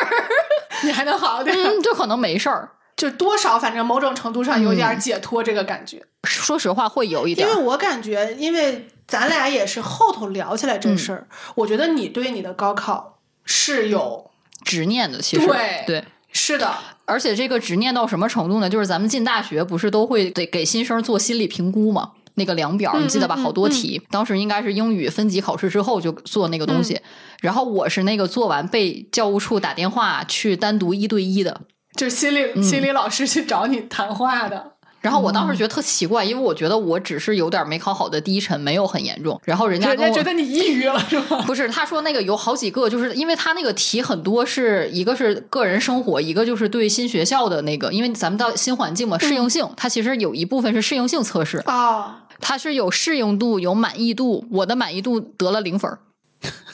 你还能好点，嗯，就可能没事儿。就多少反正某种程度上有嗯点解脱这个感觉。说实话，会有一点，因为我感觉，因为咱俩也是后头聊起来这事儿，我觉得你对你的高考是有执念的，其实对对。是的，而且这个执念到什么程度呢？就是咱们进大学不是都会得给新生做心理评估吗？那个量表你记得吧？好多题，当时应该是英语分级考试之后就做那个东嗯西。然后我是那个做完被教务处打电话去单独一对一的，就是心理、嗯心理老师去找你谈话的。然后我当时觉得特奇怪，因为我觉得我只是有点没考好的低沉，没有很严重。然后人家人跟我家觉得你抑郁了是吗？不是，他说那个有好几个，就是因为他那个题很多是一个是个人生活，一个就是对新学校的那个，因为咱们到新环境嘛，适应性，它其实有一部分是适应性测试，啊，它是有适应度，有满意度。我的满意度得了零分儿，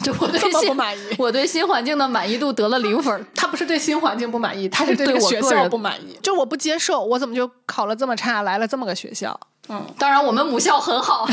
就我对这么不新满意。我对新环境的满意度得了零分。他不是对新环境不满意，他是对学我个人校不满意。就我不接受，我怎么就考了这么差，来了这么个学校？当然，我们母校很好，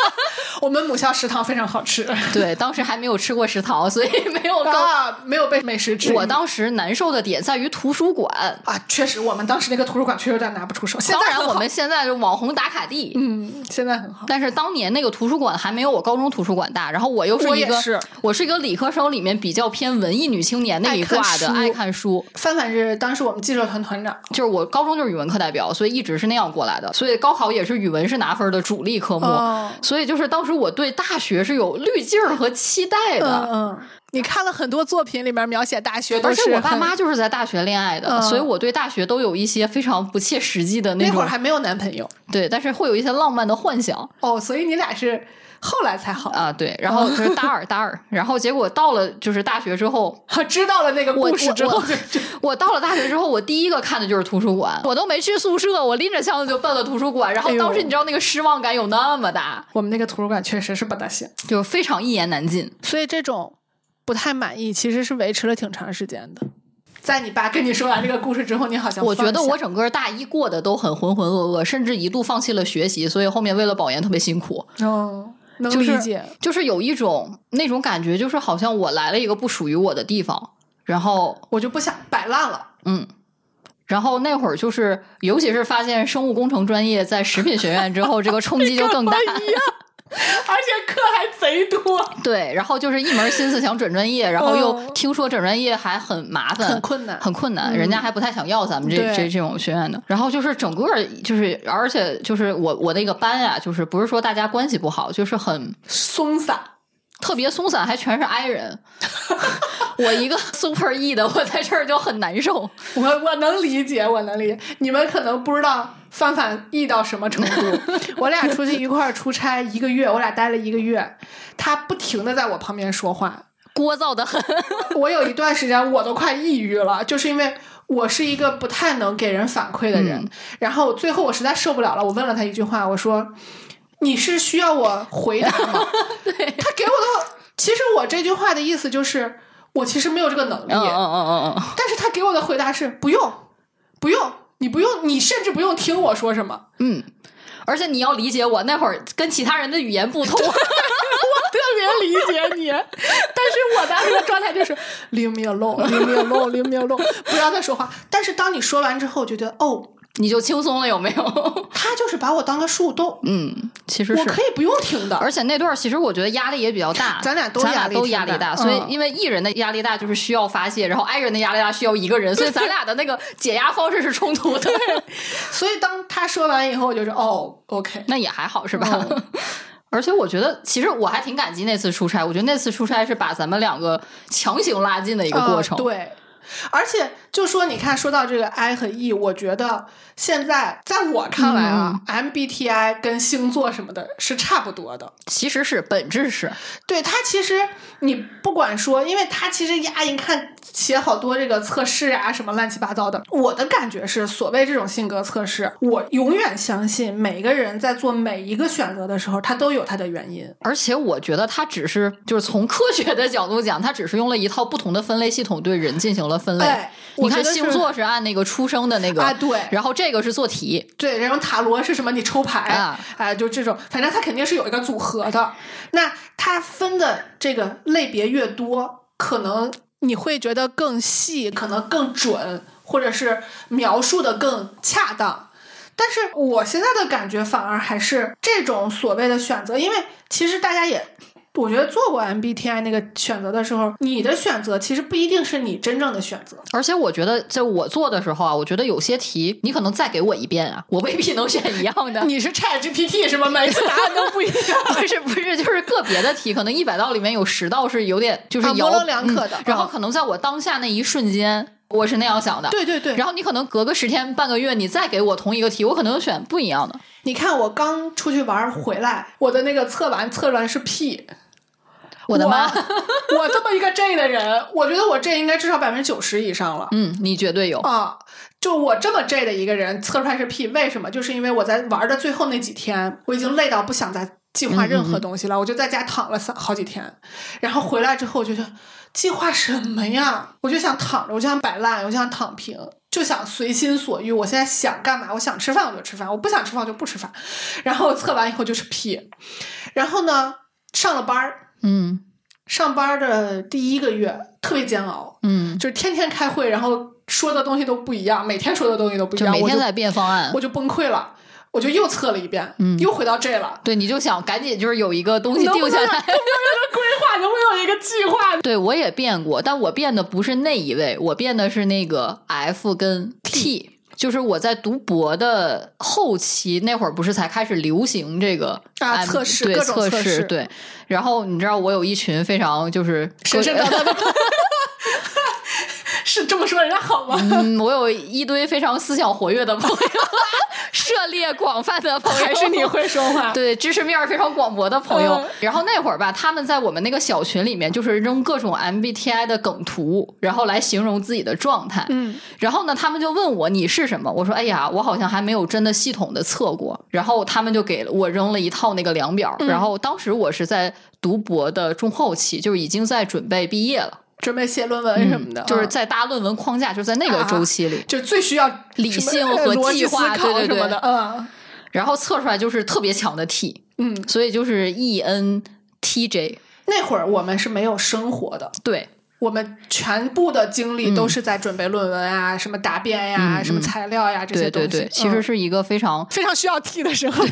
我们母校食堂非常好吃对，当时还没有吃过食堂，所以没有高。啊，没有被美食治。我当时难受的点在于图书馆。啊，确实，我们当时那个图书馆确实有点拿不出手。现 当然，我们现在就网红打卡地，嗯，现在很好。但是当年那个图书馆还没有我高中图书馆大，然后我又是一个我是我是一个理科生里面比较偏文艺女青年那一挂的，爱看书。范范是当时我们记者团团长，就是我高中就是语文课代表，所以一直是那样过来的。所以高考也是语文是拿分的主力科目，哦。所以就是当时我对大学是有滤镜和期待的。嗯嗯，你看了很多作品里面描写大学，都而且我爸妈就是在大学恋爱的，嗯。所以我对大学都有一些非常不切实际的种那会儿还没有男朋友。对，但是会有一些浪漫的幻想。哦，所以你俩是后来才好。啊，对。然后就是大二大二，然后结果到了就是大学之后，知道了那个故事之后 我到了大学之后，我第一个看的就是图书馆，我都没去宿舍，我拎着箱子就奔了图书馆。然后当时你知道那个失望感有那么大，我们那个图书馆确实是不大行，就非常一言难尽。所以这种不太满意其实是维持了挺长时间的。在你爸跟你说完这个故事之后，你好像我觉得我整个大一过得都很浑浑噩噩，甚至一度放弃了学习，所以后面为了保研特别辛苦。哦能就是理解，就是有一种那种感觉，就是好像我来了一个不属于我的地方，然后我就不想摆烂了。嗯，然后那会儿就是，尤其是发现生物工程专业在食品学院之后，这个冲击就更大。而且课还贼多，对，然后就是一门心思想转专业，然后又哦听说转专业还很麻烦、很困难很困难，人家还不太想要咱们这这这种学院的。然后就是整个就是，而且就是我我那个班呀，就是不是说大家关系不好，就是很松散。特别松散，还全是 I 人。我一个 Super E 的，我在这儿就很难受。我我能理解，我能理解。你们可能不知道范范 E 到什么程度。我俩出去一块儿出差一个月，我俩待了一个月，他不停的在我旁边说话。聒噪的很，我有一段时间我都快抑郁了，就是因为我是一个不太能给人反馈的人。嗯然后最后我实在受不了了，我问了他一句话，我说：“你是需要我回答吗？”对，他给我的，其实我这句话的意思就是，我其实没有这个能力。嗯嗯嗯嗯嗯，但是他给我的回答是不用，不用，你不用，你甚至不用听我说什么。嗯，而且你要理解我那会儿跟其他人的语言不通，我特别理解你，但是我当时的状态就是 leave me alone，leave me alone，leave me alone，不要再说话。但是当你说完之后，觉得哦，你就轻松了，有没有？他就是把我当个树洞，嗯，其实是。我可以不用听的。而且那段其实我觉得压力也比较大，咱俩都咱俩都压力挺大所以嗯因为艺人的压力大就是需要发泄，然后 I 人的压力大需要一个人，所以咱俩的那个 解压方式是冲突的。所以当他说完以后，我就说哦，OK，那也还好是吧？嗯而且我觉得，其实我还挺感激那次出差。我觉得那次出差是把咱们两个强行拉近的一个过程。呃对，而且就说你看，说到这个 I 和 E，我觉得现在在我看来啊、m b t i 跟星座什么的是差不多的。其实是本质是，对它其实你不管说，因为它其实呀，你看写好多这个测试啊，什么乱七八糟的。我的感觉是，所谓这种性格测试，我永远相信每个人在做每一个选择的时候，他都有他的原因。而且我觉得它只是就是从科学的角度讲，它只是用了一套不同的分类系统对人进行了分类。哎你看星座是按那个出生的那个啊对然后这个是做题，对，然后塔罗是什么？你抽牌，啊哎，就这种，反正它肯定是有一个组合的。那它分的这个类别越多，可能你会觉得更细，可能更准，或者是描述的更恰当。但是我现在的感觉反而还是这种所谓的选择，因为其实大家也。我觉得做过 MBTI 那个选择的时候，你的选择其实不一定是你真正的选择。而且我觉得在我做的时候啊，我觉得有些题你可能再给我一遍啊，我未必能选一样的。你是 Chat GPT 是吗？每次答案都不一样。不是不是，就是个别的题，可能一百道里面有十道是有点就是模棱两可的嗯然后嗯可能在我当下那一瞬间，我是那样想的。对对对。然后你可能隔个十天半个月，你再给我同一个题，我可能选不一样的。你看我刚出去玩回来，我的那个测完测出来是 P。我的妈！我这么一个 J 的人，我觉得我 J 应该至少百分之九十以上了。嗯，你绝对有啊！就我这么 J 的一个人，测出来是 P，为什么？就是因为我在玩的最后那几天，我已经累到不想再计划任何东西了，我就在家躺了三好几天，然后回来之后，我就得计划什么呀？我就想躺着，我就想摆烂，我就想躺平，就想随心所欲。我现在想干嘛？我想吃饭我就吃饭，我不想吃饭我就不吃饭。然后测完以后就是 P，然后呢，上了班儿。嗯，上班的第一个月特别煎熬，嗯，就是天天开会，然后说的东西都不一样，每天说的东西都不一样，每天在变方案，我就崩溃了，我就又测了一遍，嗯，又回到这了。对，你就想赶紧就是有一个东西定下来，能不能有个规划，能不能有一个计划？对我也变过，但我变的不是那一位，我变的是那个 F 跟 T。就是我在读博的后期那会儿，不是才开始流行这个啊测试，对测试，对。然后你知道，我有一群非常就是神神叨叨的，是这么说人家好吗？嗯，我有一堆非常思想活跃的朋友。涉猎广泛的朋友，还是你会说话？对，知识面非常广博的朋友。然后那会儿吧，他们在我们那个小群里面，就是扔各种 MBTI 的梗图，然后来形容自己的状态。嗯，然后呢，他们就问我你是什么？我说哎呀，我好像还没有真的系统的测过。然后他们就给了我扔了一套那个量表。然后当时我是在读博的中后期，就是已经在准备毕业了。准备写论文什么的，就是在搭论文框架，就在那个周期里，就最需要理性和计划，对对对，嗯。然后测出来就是特别强的 T，嗯，所以就是 ENTJ。那会儿我们是没有生活的，对。我们全部的精力都是在准备论文啊，什么答辩呀，什么材料呀这些东西。对对对，其实是一个非常非常需要 T 的时候。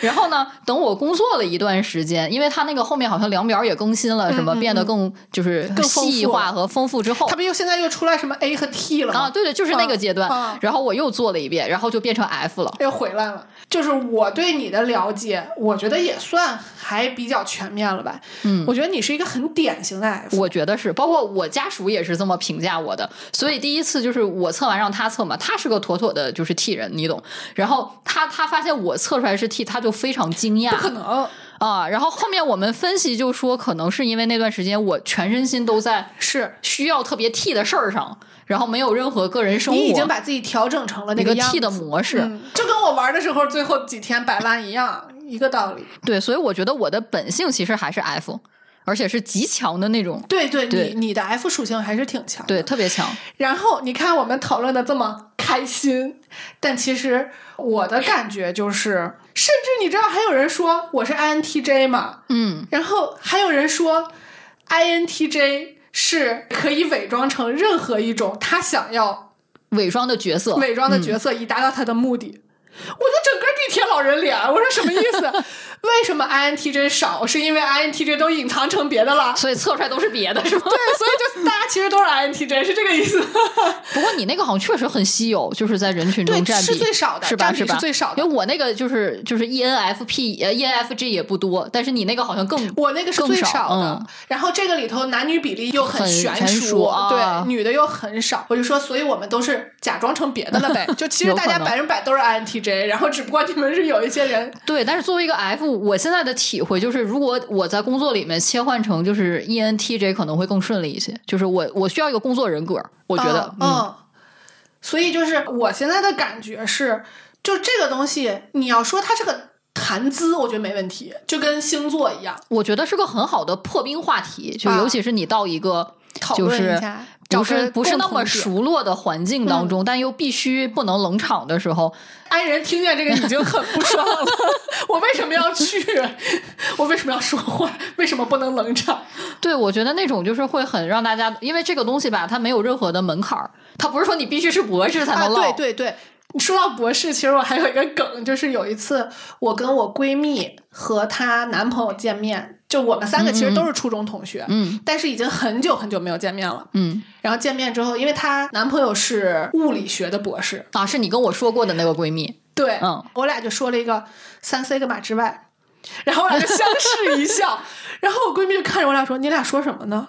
然后呢，等我工作了一段时间，因为他那个后面好像量表也更新了，什么变得更就是更细化和丰富之后，他们又现在又出来什么 A 和 T 了啊？对对，就是那个阶段。然后我又做了一遍，然后就变成 F 了，又回来了。就是我对你的了解，我觉得也算还比较全面了吧。嗯，我觉得你是一个很典型的 F，我觉得是。包括我家属也是这么评价我的，所以第一次就是我测完让他测嘛，他是个妥妥的就是 T 人，你懂。然后他他发现我测出来是 T，他就非常惊讶，不可能啊。然后后面我们分析就说，可能是因为那段时间我全身心都在是需要特别 T 的事儿上，然后没有任何个人生活，你已经把自己调整成了那个 T 的模式，就跟我玩的时候最后几天摆烂一样，一个道理。对，所以我觉得我的本性其实还是 F。而且是极强的那种，对对，你你的 F 属性还是挺强，对，特别强。然后你看我们讨论的这么开心，但其实我的感觉就是，甚至你知道还有人说我是 INTJ 嘛，嗯，然后还有人说 INTJ 是可以伪装成任何一种他想要伪装的角色，伪装的角色以达到他的目的。我的整个地铁老人脸，我说什么意思？为什么 INTJ 少？是因为 INTJ 都隐藏成别的了，所以测出来都是别的，是吗？对，所以就大家其实都是 INTJ，是这个意思。不过你那个好像确实很稀有，就是在人群中占比是最少的，是吧？是吧？最少的。因为我那个就是就是 ENFP 呃 ENFG 也不多，但是你那个好像更我那个是最少的。然后这个里头男女比例又很悬殊，对，女的又很少。我就说，所以我们都是假装成别的了呗。就其实大家百分百都是 INTJ，然后只不过你们是有一些人对。但是作为一个 F，我现在的体会就是，如果我在工作里面切换成就是 ENTJ，可能会更顺利一些。就是我我需要一个工作人格，我觉得，嗯。所以就是我现在的感觉是，就这个东西，你要说它是个谈资，我觉得没问题，就跟星座一样，我觉得是个很好的破冰话题。就尤其是你到一个就是不是不是那么熟络的环境当中，但又必须不能冷场的时候。爱人听见这个已经很不爽了。我为什么要去？我为什么要说话？为什么不能冷场？对，我觉得那种就是会很让大家，因为这个东西吧，它没有任何的门槛儿，它不是说你必须是博士才能唠。对对对，你说到博士，其实我还有一个梗，就是有一次我跟我闺蜜和她男朋友见面。就我们三个其实都是初中同学，嗯，但是已经很久很久没有见面了，嗯。然后见面之后，因为她男朋友是物理学的博士啊，是你跟我说过的那个闺蜜，对，嗯，我俩就说了一个三 C 个码之外，然后我俩就相视一笑，然后我闺蜜就看着我俩说：“你俩说什么呢？”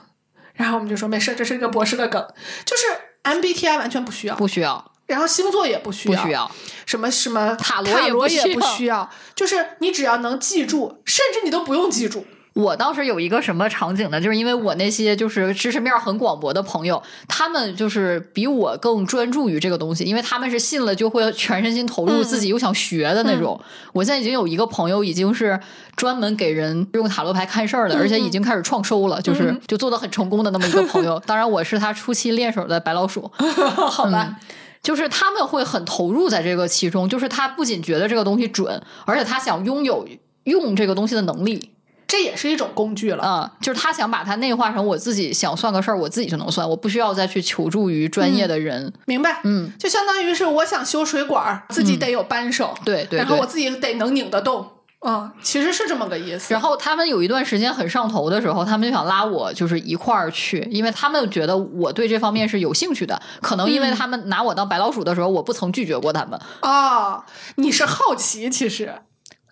然后我们就说：“没事，这是一个博士的梗，就是 MBTI 完全不需要，不需要，然后星座也不需要，不需要。什么什么塔罗罗也不需要，就是你只要能记住，甚至你都不用记住。我当时有一个什么场景呢？就是因为我那些就是知识面很广博的朋友，他们就是比我更专注于这个东西，因为他们是信了就会全身心投入，嗯自己又想学的那种。我现在已经有一个朋友已经是专门给人用塔罗牌看事儿的，嗯而且已经开始创收了，就是就做的很成功的那么一个朋友。当然，我是他初期练手的白老鼠。好吧，就是他们会很投入在这个其中，就是他不仅觉得这个东西准，而且他想拥有用这个东西的能力。这也是一种工具了。啊、就是他想把它内化成我自己想算个事儿，我自己就能算，我不需要再去求助于专业的人。明白？嗯，就相当于是我想修水管儿，自己得有扳手，对对对然后我自己得能拧得动。嗯，其实是这么个意思。然后他们有一段时间很上头的时候，他们就想拉我就是一块儿去，因为他们觉得我对这方面是有兴趣的。可能因为他们拿我当白老鼠的时候，我不曾拒绝过他们。哦，你是好奇，其实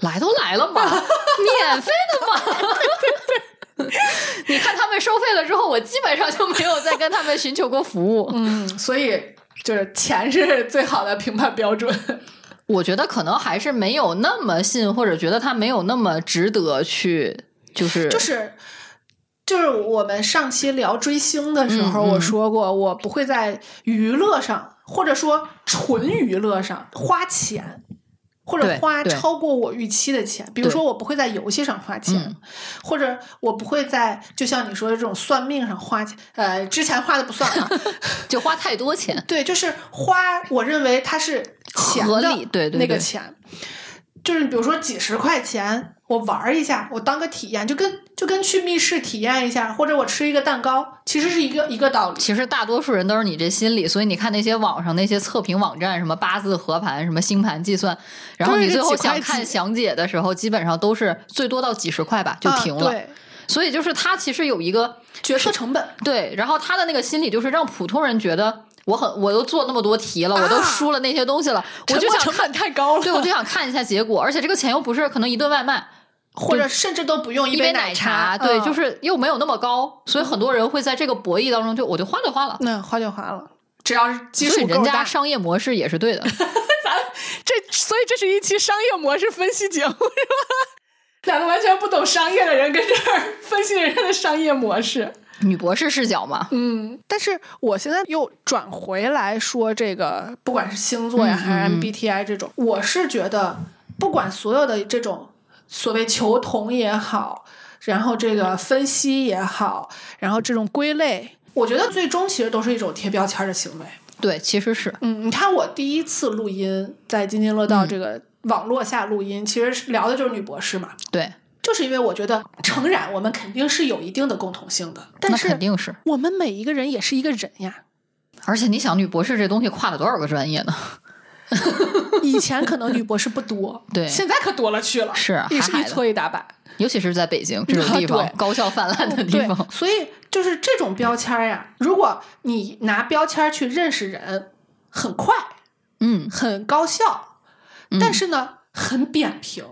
来都来了嘛，免费的嘛。你看他们收费了之后，我基本上就没有再跟他们寻求过服务。嗯，所以就是钱是最好的评判标准。我觉得可能还是没有那么信，或者觉得他没有那么值得去，就是就是就是我们上期聊追星的时候，我说过，我不会在娱乐上，或者说纯娱乐上花钱。或者花超过我预期的钱，比如说我不会在游戏上花钱，嗯。或者我不会在就像你说的这种算命上花钱，呃，之前花的不算啊，就花太多钱。对，就是花，我认为它是钱合的理对对对那个钱，就是比如说几十块钱，我玩儿一下，我当个体验，就跟就跟去密室体验一下，或者我吃一个蛋糕，其实是一个一个道理。其实大多数人都是你这心理，所以你看那些网上那些测评网站，什么八字合盘，什么星盘计算，然后你最后想看详解的时候，基本上都是最多到几十块吧就啊停了。对，所以就是他其实有一个决策成本。对，然后他的那个心理就是让普通人觉得我很我都做那么多题了，我都啊输了那些东西了，我就想成本太高了，对，我就想看一下结果，而且这个钱又不是可能一顿外卖，或者甚至都不用一杯奶茶，对，嗯就是又没有那么高，所以很多人会在这个博弈当中就我就花就花了。那花就花了，只要是基所以人家。商业模式也是对的，咱这所以这是一期商业模式分析节目，是吧？两个完全不懂商业的人跟这儿分析人家的商业模式。女博士视角嘛。嗯，但是我现在又转回来说这个，不管是星座呀，嗯还是 MBTI 这种，我是觉得，不管所有的这种所谓求同也好，然后这个分析也好，然后这种归类，我觉得最终其实都是一种贴标签的行为。对，其实是嗯，你看我第一次录音在津津乐道嗯这个网络下录音，其实是聊的就是女博士嘛。对，就是因为我觉得，诚然我们肯定是有一定的共同性的，但是肯定是。我们每一个人也是一个人呀。而且你想，女博士这东西跨了多少个专业呢？以前可能女博士不多，对现在可多了去了，是一一海海的撮一大把。尤其是在北京这种地方，高校泛滥的地对方，，所以就是这种标签儿呀，如果你拿标签儿去认识人，很快，嗯，很高效，但是呢，很扁平。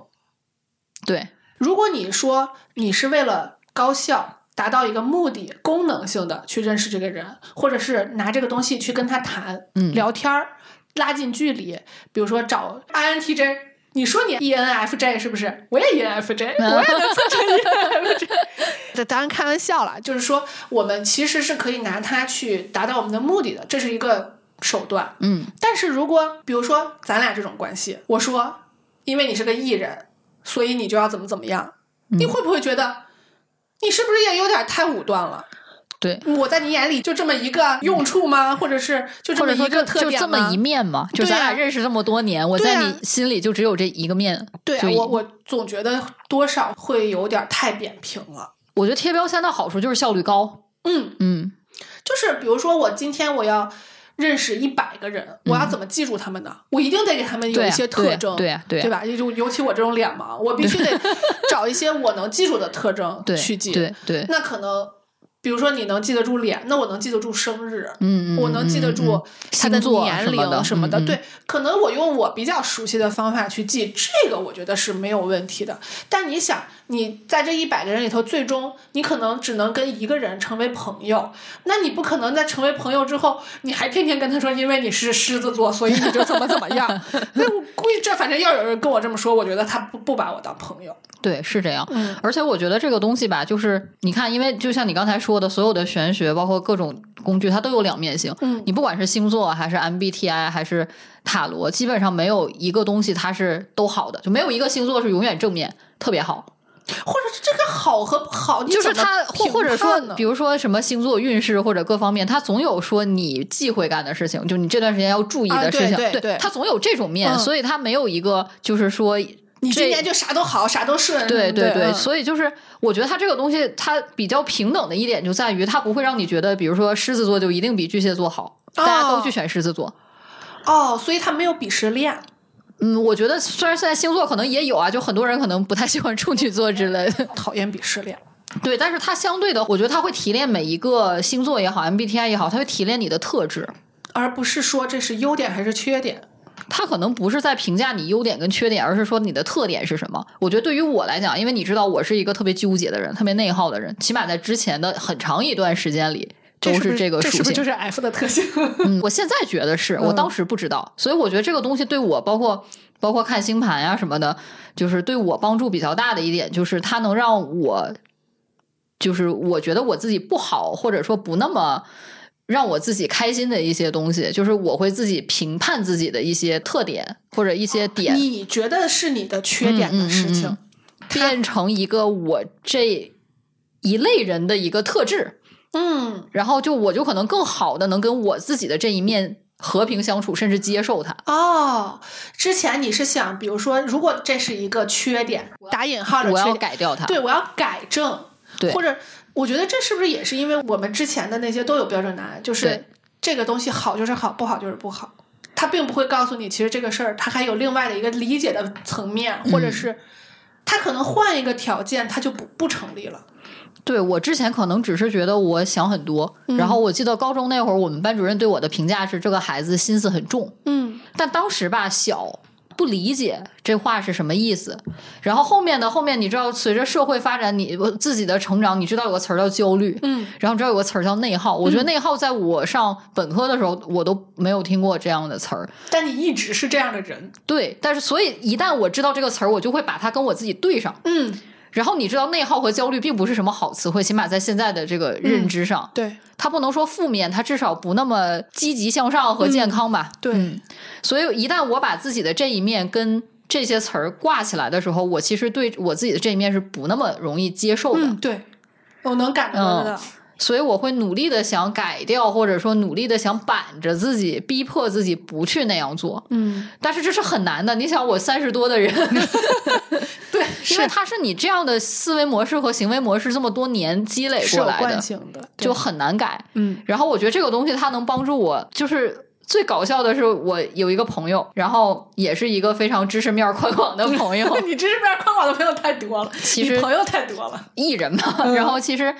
对，如果你说你是为了高效达到一个目的、功能性的去认识这个人，或者是拿这个东西去跟他谈、嗯聊天儿、拉近距离，比如说找 INTJ，你说你 E ENFJ 是不是？我也 ENFJ，我也能做成 ENFJ。这当然开玩笑了，就是说我们其实是可以拿它去达到我们的目的的，这是一个手段。嗯，但是如果比如说咱俩这种关系，我说因为你是个艺人，所以你就要怎么怎么样，嗯你会不会觉得你是不是也有点太武断了？对，我在你眼里就这么一个用处吗？或者是就这么一个特就点吗？这么一面吗，就咱俩认识这么多年，我在你心里就只有这一个面。对啊，我我总觉得多少会有点太扁平了。我觉得贴标签的好处就是效率高。嗯，嗯，就是比如说我今天我要认识一百个人，我要怎么记住他们呢？我一定得给他们有一些特征，对啊对啊对吧？就尤其我这种脸盲，我必须得 找一些我能记住的特征，去记。对对，那可能比如说你能记得住脸，那我能记得住生日，嗯嗯我能记得住他的星座年龄什么的。对，可能我用我比较熟悉的方法去记，这个我觉得是没有问题的。但你想，你在这一百个人里头，最终你可能只能跟一个人成为朋友，那你不可能在成为朋友之后，你还天天跟他说，因为你是狮子座，所以你就怎么怎么样。那我估计这反正要有人跟我这么说，我觉得他不不把我当朋友。对，是这样。嗯而且我觉得这个东西吧，就是你看，因为就像你刚才说的，所有的玄学，包括各种工具，它都有两面性。嗯你不管是星座，还是 MBTI，还是塔罗，基本上没有一个东西它是都好的，就没有一个星座是永远正面特别好。或者是这个好和不好，就是它，或或者说，比如说什么星座运势或者各方面，它总有说你忌讳干的事情，就你这段时间要注意的事情，对对它总有这种面，嗯所以它没有一个就是说这你今年就啥都好，啥都顺。对对对，嗯所以就是我觉得它这个东西它比较平等的一点就在于它不会让你觉得，比如说狮子座就一定比巨蟹座好，大家都去选狮子座。哦，所以他没有鄙视链。嗯，我觉得虽然现在星座可能也有啊，就很多人可能不太喜欢处女座之类的，讨厌鄙视链。对，但是它相对的，我觉得它会提炼每一个星座也好，MBTI 也好，它会提炼你的特质。而不是说这是优点还是缺点。它可能不是在评价你优点跟缺点，而是说你的特点是什么。我觉得对于我来讲，因为你知道我是一个特别纠结的人，特别内耗的人，起码在之前的很长一段时间里都这是这个属性这是不是就。是 F 的特性？嗯，我现在觉得是我当时不知道，所以我觉得这个东西对我，包括包括看星盘呀、什么的，就是对我帮助比较大的一点，就是它能让我，就是我觉得我自己不好，或者说不那么让我自己开心的一些东西，就是我会自己评判自己的一些特点或者一些点，你觉得是你的缺点的事情，嗯嗯变成一个我这一类人的一个特质。嗯然后就我就可能更好的能跟我自己的这一面和平相处，甚至接受它。哦，之前你是想，比如说，如果这是一个缺点，打引号的我要，改掉它。对我要改正，对或者我觉得这是不是也是因为我们之前的那些都有标准答案，就是这个东西好就是好，不好就是不好，他并不会告诉你，其实这个事儿他还有另外的一个理解的层面，或者嗯是他可能换一个条件，他就不不成立了。对我之前可能只是觉得我想很多，嗯然后我记得高中那会儿，我们班主任对我的评价是这个孩子心思很重，嗯但当时吧小。不理解这话是什么意思，然后后面的后面，你知道，随着社会发展，你我自己的成长，你知道有个词儿叫焦虑，嗯然后知道有个词儿叫内耗。我觉得内耗在我上本科的时候，我都没有听过这样的词儿。但你一直是这样的人，对，但是所以一旦我知道这个词儿，我就会把它跟我自己对上。嗯，然后你知道，内耗和焦虑并不是什么好词汇，起码在现在的这个认知上，对它不能说负面，它至少不那么积极向上和健康吧。对，嗯所以一旦我把自己的这一面跟这些词儿挂起来的时候，我其实对我自己的这一面是不那么容易接受的。嗯对，我能感觉得到。所以我会努力的想改掉，或者说努力的想板着自己，逼迫自己不去那样做。嗯，但是这是很难的。你想，我三十多的人 对，因为他是你这样的思维模式和行为模式这么多年积累过来的，就很难改。嗯然后我觉得这个东西它能帮助我，就是。最搞笑的是，我有一个朋友，然后也是一个非常知识面宽广的朋友，你知识面宽广的朋友太多了，其实朋友太多了。艺人嘛。然后其实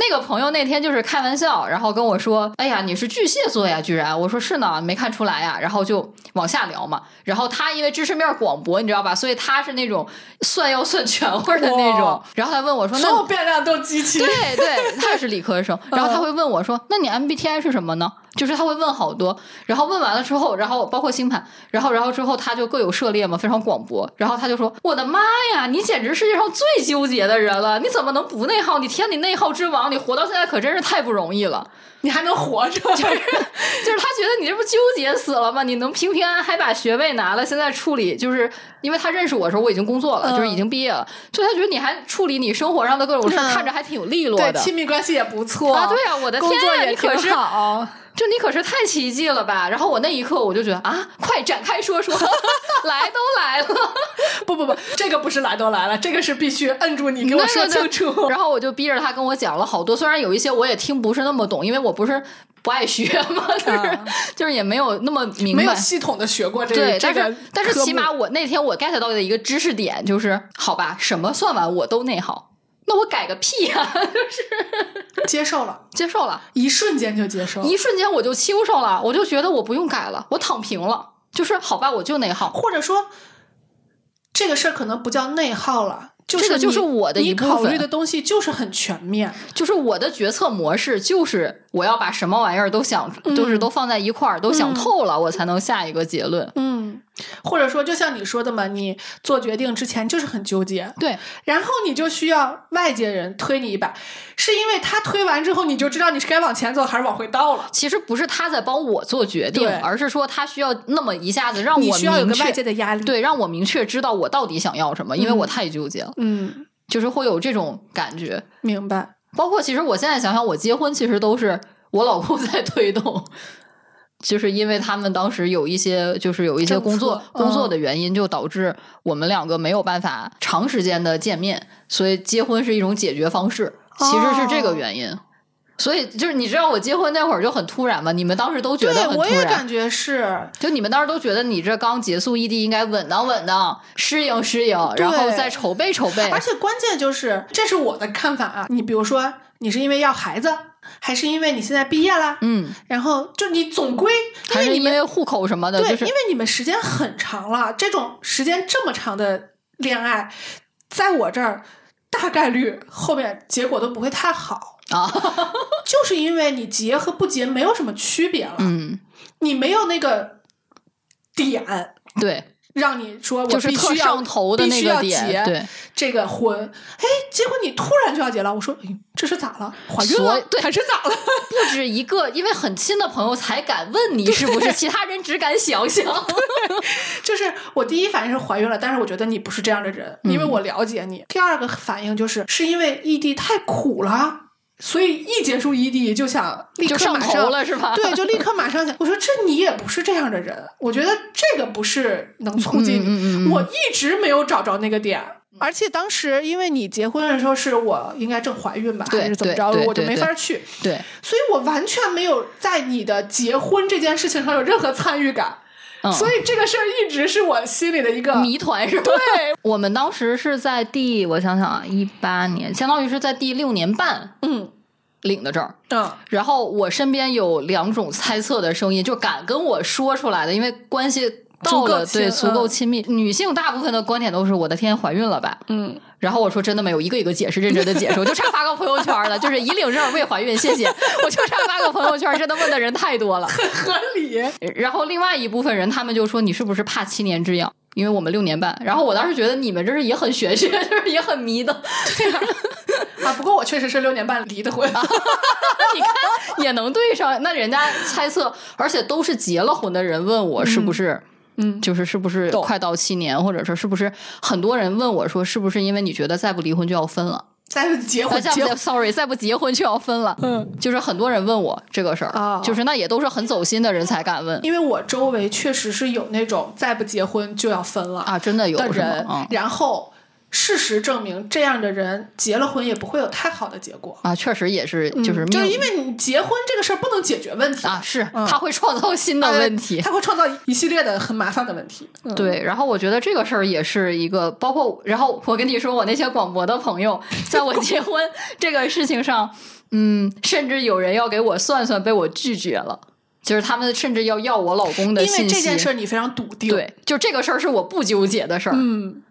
那个朋友那天就是开玩笑，然后跟我说：“哎呀，你是巨蟹座呀，居然！”我说：“是呢，没看出来呀。”然后就往下聊嘛。然后他因为知识面广博，你知道吧，所以他是那种算要算全会的那种。然后他问我说：“所有那变量都机器。对对，他也是理科生。然后他会问我说：“那你 MBTI 是什么呢？”就是他会问好多，然后问完了之后，然后包括星盘，然后然后之后他就各有涉猎嘛，非常广博。然后他就说：“我的妈呀，你简直世界上最纠结的人了！你怎么能不内耗？你天，你内耗之王，你活到现在可真是太不容易了。”你还能活着，就是就是他觉得你这不纠结死了吗？你能平平安安还把学位拿了，现在处理就是因为他认识我的时候我已经工作了，嗯就是已经毕业了，就他觉得你还处理你生活上的各种事，嗯看着还挺有利落对的。亲密关系也不错啊，对啊，我的天呀，作也挺你可是好。就你可是太奇迹了吧！然后我那一刻我就觉得啊，快展开说说，来都来了，不不不，这个不是来都来了，这个是必须摁住你，给我说清楚。然后我就逼着他跟我讲了好多，虽然有一些我也听不是那么懂，因为我不是不爱学嘛，就是、啊就是也没有那么明白没有。系统的学过这个，对，但是但是起码我那天我 get 到的一个知识点就是，好吧，什么算完我都内耗。那我改个屁呀、就是接受了，接受了，一瞬间就接受，一瞬间我就清爽了，我就觉得我不用改了，我躺平了，就是好吧，我就内耗。或者说这个事儿可能不叫内耗了，就是这个就是我的一你部分考虑的东西就是很全面，就是我的决策模式，就是我要把什么玩意儿都想，就是都放在一块儿，都想透了，我才能下一个结论。嗯，或者说就像你说的嘛，你做决定之前就是很纠结，对，然后你就需要外界人推你一把，是因为他推完之后你就知道你是该往前走还是往回倒了。其实不是他在帮我做决定，而是说他需要那么一下子让我你需要有个外界的压力，，对，让我明确知道我到底想要什么，因为我太纠结了，嗯，就是会有这种感觉。明白。包括其实我现在想想，我结婚其实都是我老公在推动，就是因为他们当时有一些就是有一些工作策工作嗯的原因，就导致我们两个没有办法长时间的见面，所以结婚是一种解决方式，其实是这个哦原因。所以就是你知道我结婚那会儿就很突然嘛，你们当时都觉得，很突然我也感，觉是，就你们当时都觉得你这刚结束异地应该稳当稳当，适应适应，然后再筹备筹备。而且关键就是，这是我的看法啊。你比如说，你是因为要孩子，还是因为你现在毕业了？嗯，然后就你总归，因为你们户口什么的，对，就是因为你们时间很长了，这种时间这么长的恋爱，在我这儿大概率后面结果都不会太好。啊，就是因为你结和不结没有什么区别了，嗯，你没有那个点对，让你说我必须要特上头的必须要那个点，结对，这个婚，哎，结果你突然就要结了，我说，哎，这是咋了？怀孕了？对还是咋了？不止一个，因为很亲的朋友才敢问你是不是，其他人只敢想想。就是我第一反应是怀孕了，但是我觉得你不是这样的人，因为我了解你。第二个反应就是是因为异地太苦了。所以一结束异地就想立刻马上了是吧对，就立刻马上想。我说这你也不是这样的人，我觉得这个不是能促进你。嗯嗯嗯嗯我一直没有找着那个点，而且当时因为你结婚的时候是我应该正怀孕吧，还是怎么着，我就没法去，对，所以我完全没有在你的结婚这件事情上有任何参与感。嗯，所以这个事儿一直是我心里的一个谜团是吧？对，我们当时是在第，我想想啊，一八年，相当于是在第六年半嗯领的证儿。嗯然后我身边有两种猜测的声音，就敢跟我说出来的，因为关系到了，对，足够嗯亲密。女性大部分的观点都是我的天，怀孕了吧？嗯，然后我说真的没有，一个一个解释，认真的解释，我就差发个朋友圈了，就是已领证未怀孕，谢谢，我就差发个朋友圈，真的问的人太多了。很合理。然后另外一部分人，他们就说你是不是怕七年之痒？因为我们六年半。然后我当时觉得你们这是也很玄学，就是也很迷的，啊，不过我确实是六年半离的婚，你看也能对上。那人家猜测，而且都是结了婚的人问我是不是。嗯就是是不是快到七年，或者说是不是很多人问我说，是不是因为你觉得再不离婚就要分了？再结啊，婚结婚再不结，sorry，再不结婚就要分了。嗯，就是很多人问我这个事儿，哦。就是那也都是很走心的人才敢问。因为我周围确实是有那种再不结婚就要分了啊，真的有的人，嗯。然后事实证明这样的人结了婚也不会有太好的结果。啊，确实也是，就是就是因为你结婚这个事儿不能解决问题啊，是嗯他会创造新的呃问题。他会创造一系列的很麻烦的问题。嗯，对，然后我觉得这个事儿也是一个，包括然后我跟你说，我那些广播的朋友，在我结婚 这个事情上，嗯，甚至有人要给我算算，被我拒绝了，就是他们甚至要要我老公的因为。这件事儿你非常笃定，，对，就这个事儿是我不纠结的事儿。嗯，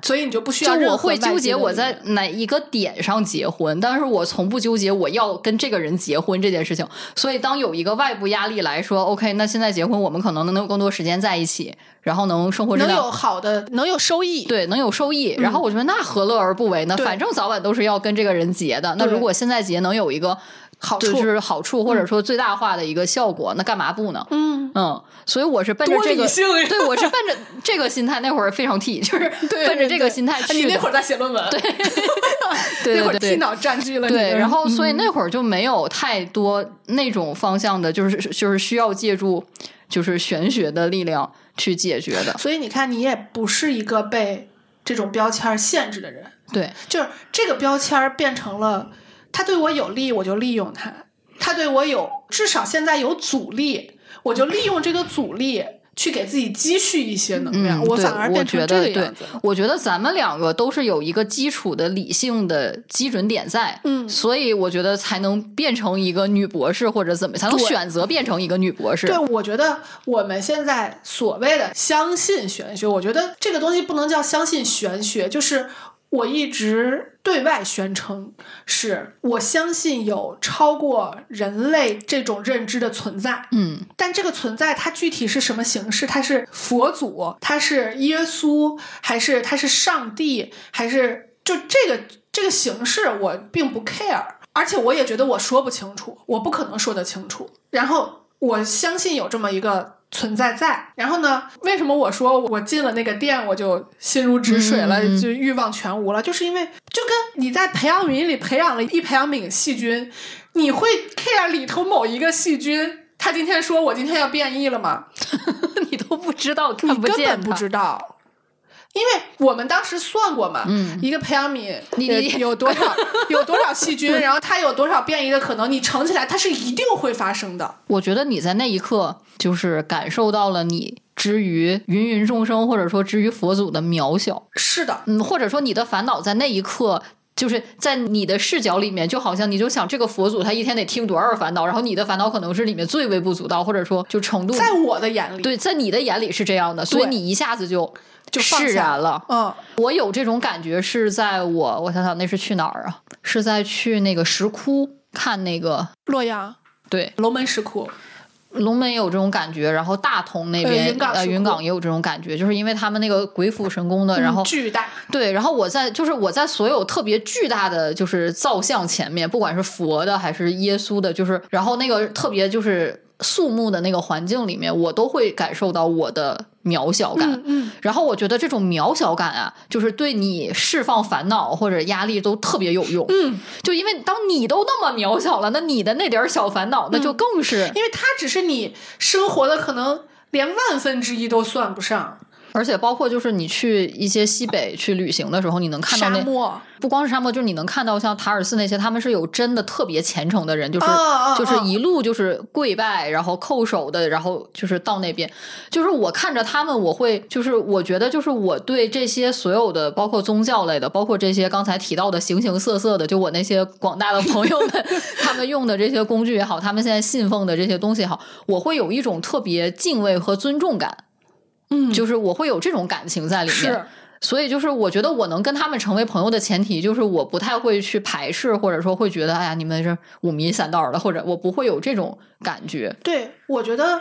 所以你就不需要就我会纠结我在哪一个点上结婚，但是我从不纠结我要跟这个人结婚这件事情。所以当有一个外部压力来说，OK，那现在结婚，我们可能能有更多时间在一起，然后能生活质量能有好的，能有收益。对，能有收益。然后我觉得那何乐而不为呢？反正早晚都是要跟这个人结的。那如果现在结能有一个好处就是好处，或者说最大化的一个效果，那干嘛不呢？嗯，嗯，所以我是奔着这个，性对我是奔着这个心态。那会儿非常 T，就是对奔着这个心态去的。你那会儿在写论文，对，对那会儿对对气脑占据了。对，然后所以嗯那会儿就没有太多那种方向的，就是就是需要借助就是玄学的力量去解决的。所以你看，你也不是一个被这种标签限制的人，对，就是这个标签变成了，他对我有利，我就利用他；他对我有至少现在有阻力，我就利用这个阻力去给自己积蓄一些能量，嗯，我反而变成我觉得对这个样子。，我觉得咱们两个都是有一个基础的理性的基准点在，嗯所以我觉得才能变成一个女博士或者怎么，才能选择变成一个女博士。对，我觉得我们现在所谓的相信玄学，我觉得这个东西不能叫相信玄学，就是我一直对外宣称是我相信有超过人类这种认知的存在。嗯，但这个存在它具体是什么形式？它是佛祖，它是耶稣，还是它是上帝，还是就这个这个形式，我并不 care，而且我也觉得我说不清楚，我不可能说得清楚。然后我相信有这么一个。存在在，然后呢？为什么我说我进了那个店我就心如止水了，就欲望全无了？就是因为就跟你在培养皿里培养了一培养皿细菌，你会 care 里头某一个细菌，他今天说我今天要变异了吗？你都不知道，你看不见根本不知道。因为我们当时算过嘛，嗯。一个培养皿你有多少 有多少细菌，然后它有多少变异的可能，你乘起来它是一定会发生的。我觉得你在那一刻就是感受到了你之于芸芸众生，或者说之于佛祖的渺小，是的，嗯，或者说你的烦恼在那一刻。就是在你的视角里面，就好像你就想这个佛祖他一天得听多少烦恼，然后你的烦恼可能是里面最微不足道，或者说就程度。在我的眼里，对，在你的眼里是这样的，所以你一下子就就释然了。嗯，我有这种感觉是在我，我想想那是去哪儿啊？是在去那个石窟看那个，洛阳。对，龙门石窟，龙门也有这种感觉，然后大同那呃边云冈石窟。云冈也有这种感觉，就是因为他们那个鬼斧神工的，然后嗯巨大，对，然后我在就是我在所有特别巨大的就是造像前面，不管是佛的还是耶稣的，就是然后那个特别就是肃穆的那个环境里面，我都会感受到我的渺小感。嗯嗯，然后我觉得这种渺小感啊，就是对你释放烦恼或者压力都特别有用。嗯，就因为当你都那么渺小了，那你的那点儿小烦恼，那就更是，因为它只是你生活的可能连万分之一都算不上，而且包括就是你去一些西北去旅行的时候，你能看到那沙漠，不光是沙漠，就是你能看到像塔尔寺那些，他们是有真的特别虔诚的人，就是、就是一路就是跪拜，然后叩首的，然后就是到那边，就是我看着他们，我会就是我觉得就是我对这些所有的，包括宗教类的，包括这些刚才提到的形形色色的，就我那些广大的朋友们，他们用的这些工具也好，他们现在信奉的这些东西也好，我会有一种特别敬畏和尊重感。嗯，就是我会有这种感情在里面，所以就是我觉得我能跟他们成为朋友的前提，就是我不太会去排斥，或者说会觉得哎呀你们是五迷三道的，或者我不会有这种感觉。对，我觉得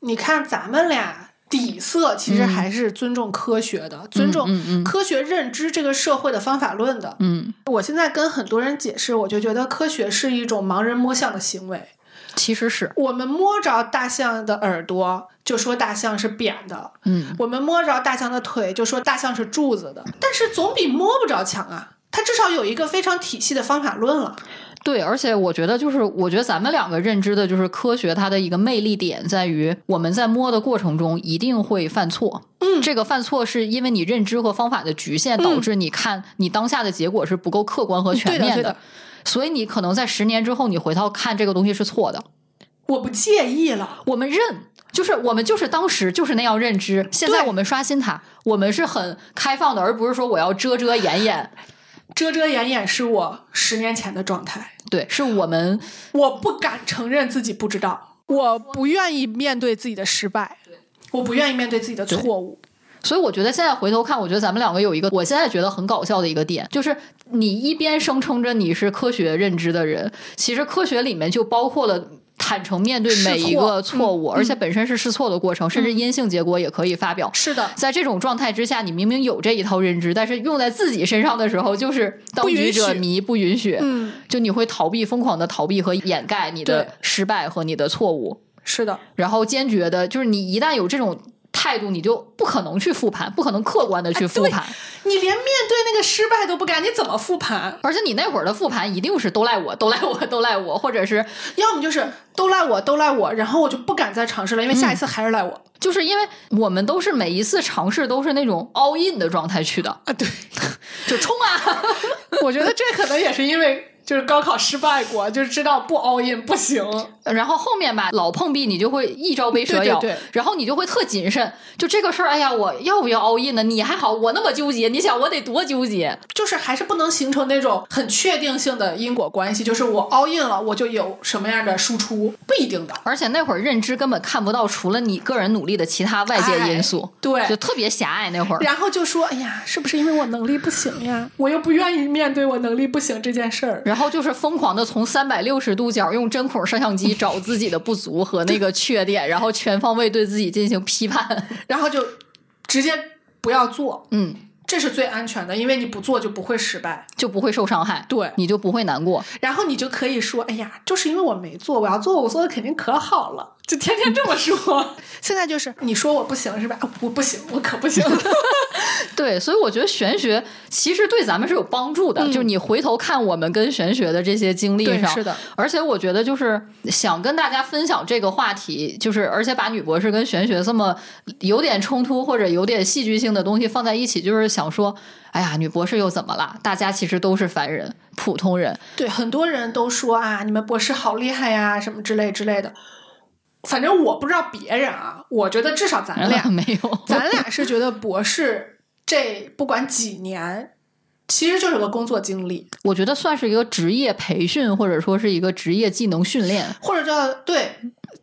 你看咱们俩底色其实还是尊重科学的，尊重科学认知这个社会的方法论的。嗯，我现在跟很多人解释，我就觉得科学是一种盲人摸象的行为。其实是我们摸着大象的耳朵，就说大象是扁的；嗯我们摸着大象的腿，就说大象是柱子的。但是总比摸不着强啊！它至少有一个非常体系的方法论了。对，而且我觉得就是我觉得咱们两个认知的就是科学它的一个魅力点在于我们在摸的过程中一定会犯错。嗯这个犯错是因为你认知和方法的局限，导致你看你当下的结果是不够客观和全面对的对的所以你可能在十年之后，你回头看这个东西是错的。我不介意了。我们认，就是我们就是当时就是那样认知。现在我们刷新它，我们是很开放的，而不是说我要遮遮掩掩。遮遮掩掩是我十年前的状态。对，是我们我不敢承认自己不知道，我不愿意面对自己的失败，我不愿意面对自己的错误。所以我觉得现在回头看，我觉得咱们两个有一个，我现在觉得很搞笑的一个点，就是你一边声称着你是科学认知的人，其实科学里面就包括了。坦诚面对每一个错误，嗯而且本身是试错的过程，甚至阴性结果也可以发表。是的，在这种状态之下，你明明有这一套认知，但是用在自己身上的时候，就是当局者迷，不允许。嗯，就你会逃避，疯狂的逃避和掩盖你的失败和你的错误，是的，然后坚决的，就是你一旦有这种态度，你就不可能去复盘，不可能客观的去复盘。你连面对那个失败都不敢，你怎么复盘？而且你那会儿的复盘一定是都赖我，都赖我，都赖我，或者是要么就是都赖我，都赖我，然后我就不敢再尝试了，因为下一次还是赖我。就是因为我们都是每一次尝试都是那种 all in 的状态去的，啊，对，就冲啊！我觉得这可能也是因为就是高考失败过，就是知道不 all in 不行。然后后面吧，老碰壁，你就会一招被蛇咬，对对对然后你就会特谨慎。就这个事儿，哎呀，我要不要 all in 呢？你还好，我那么纠结，你想我得多纠结？就是还是不能形成那种很确定性的因果关系，就是我 all in 了，我就有什么样的输出，不一定的。而且那会儿认知根本看不到除了你个人努力的其他外界因素，哎对就特别狭隘那会儿。然后就说：“哎呀，是不是因为我能力不行呀？我又不愿意面对我能力不行这件事儿。然后就是疯狂的从三百六十度角用针孔摄像机找自己的不足和那个缺点，然后全方位对自己进行批判。”然后就直接不要做，嗯，这是最安全的，因为你不做就不会失败。就不会受伤害，对你就不会难过。然后你就可以说：“哎呀，就是因为我没做，我要做，我做的肯定可好了。”就天天这么说。现在就是你说我不行是吧？啊我不行，我可不行。对，所以我觉得玄学其实对咱们是有帮助的。就是你回头看我们跟玄学的这些经历上，对是的。而且我觉得就是想跟大家分享这个话题，就是而且把女博士跟玄学这么有点冲突或者有点戏剧性的东西放在一起，就是想说，哎呀，女博士又怎么了？大家其实都是凡人、普通人。对，很多人都说啊，你们博士好厉害呀，什么之类之类的。反正我不知道别人啊，我觉得至少咱俩没有，咱俩是觉得博士这不管几年，其实就是个工作经历，我觉得算是一个职业培训，或者说是一个职业技能训练。或者叫对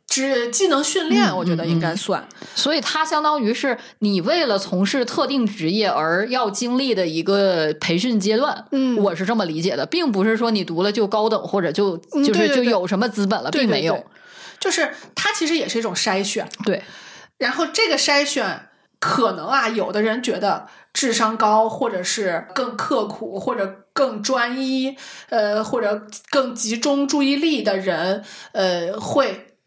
职技能训练，嗯我觉得应该算。所以它相当于是你为了从事特定职业而要经历的一个培训阶段。嗯我是这么理解的，并不是说你读了就高等或者就就是就有什么资本了，对并没有。就是它其实也是一种筛选，对。然后这个筛选可能啊，有的人觉得智商高，或者是更刻苦，或者更专一，呃，或者更集中注意力的人，呃，会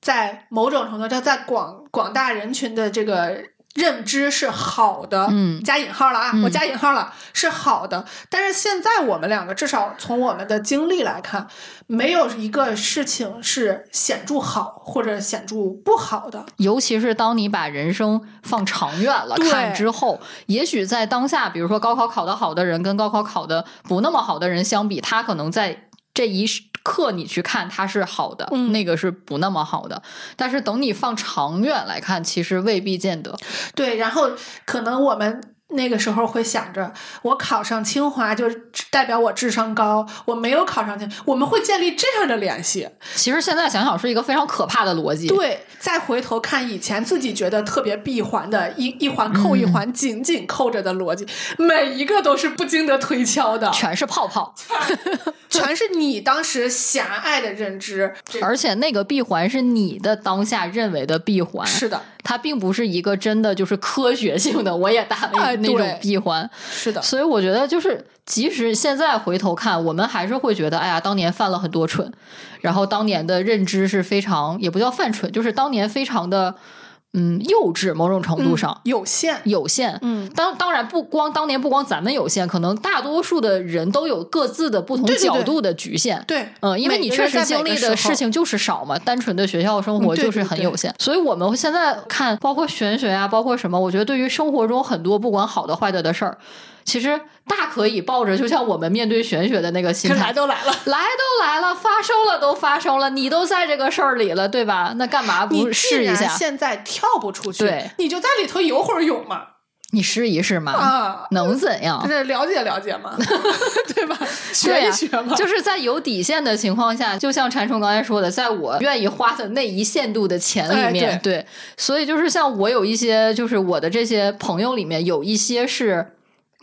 在某种程度上，在广广大人群的这个认知是好的，嗯加引号了啊，嗯我加引号了，是好的。但是现在我们两个，至少从我们的经历来看，没有一个事情是显著好或者显著不好的。尤其是当你把人生放长远了看之后，也许在当下，比如说高考考得好的人跟高考考得不那么好的人相比，他可能在这一刻你去看它是好的，嗯那个是不那么好的。但是等你放长远来看，其实未必见得。对，然后可能我们那个时候会想着，我考上清华就代表我智商高，我没有考上清，我们会建立这样的联系。其实现在想想是一个非常可怕的逻辑。对，再回头看以前自己觉得特别闭环的一一环扣一环，紧紧扣着的逻辑，每一个都是不经得推敲的，全是泡泡，全是你当时狭隘的认知。而且那个闭环是你的当下认为的闭环，是的，它并不是一个真的就是科学性的，我也打那种闭环。是的，所以我觉得，就是即使现在回头看，我们还是会觉得，哎呀，当年犯了很多蠢，然后当年的认知是非常，也不叫犯蠢，就是当年非常的嗯幼稚，某种程度上、有限。有限。嗯，当当然不光当年不光咱们有限，可能大多数的人都有各自的不同角度的局限。对，嗯，因为你确实经历的事情就是少嘛，单纯的学校生活就是很有限，所以我们现在看，包括玄学啊，包括什么，我觉得对于生活中很多不管好的坏的的事儿，其实大可以抱着就像我们面对玄学的那个心态来态，都来了。来都来了，发生了都发生了，你都在这个事儿里了，对吧？那干嘛不试一下？现在跳不出去，对你就在里头游会儿泳嘛。你试一试嘛，啊，能怎样？这了解了解嘛，对吧？学一学嘛，就是在有底线的情况下，就像禅冲刚才说的，在我愿意花的那一限度的钱里面，哎对，所以就是像我有一些，就是我的这些朋友里面有一些是。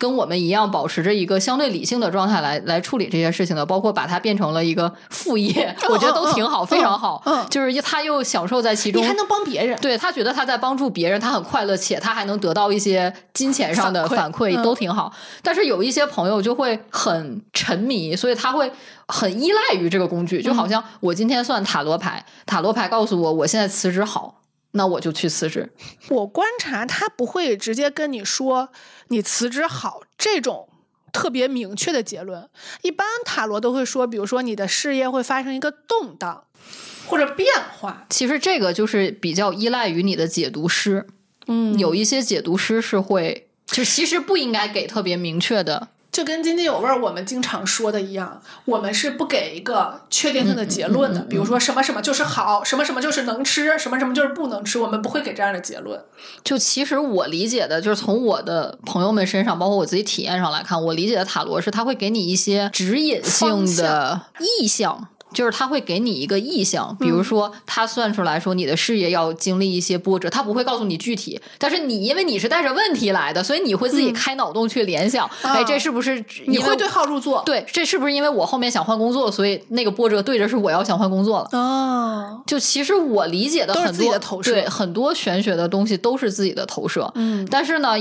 跟我们一样，保持着一个相对理性的状态来来处理这些事情的，包括把它变成了一个副业，我觉得都挺好，嗯非常好。嗯就是他又享受在其中你，还能帮别人，对他觉得他在帮助别人，他很快乐，且他还能得到一些金钱上的反反馈，都挺好。但是有一些朋友就会很沉迷，所以他会很依赖于这个工具，就好像我今天算塔罗牌，塔罗牌告诉我我现在辞职好，那我就去辞职。我观察他不会直接跟你说你辞职好这种特别明确的结论。一般塔罗都会说，比如说你的事业会发生一个动荡或者变化。其实这个就是比较依赖于你的解读师，嗯有一些解读师是会，就其实不应该给特别明确的就跟津津有味儿我们经常说的一样，我们是不给一个确定性的结论的。比如说什么什么就是好，什么什么就是能吃，什么什么就是不能吃，我们不会给这样的结论。就其实我理解的，就是从我的朋友们身上，包括我自己体验上来看，我理解的塔罗是它会给你一些指引性的意向。就是他会给你一个意向，比如说他算出来说你的事业要经历一些波折，他不会告诉你具体，但是你因为你是带着问题来的，所以你会自己开脑洞去联想，哎，这是不是你会对号入座？对，这是不是因为我后面想换工作，所以那个波折对着是我要想换工作了？哦，就其实我理解的很多投射，对很多玄学的东西都是自己的投射。嗯，但是呢，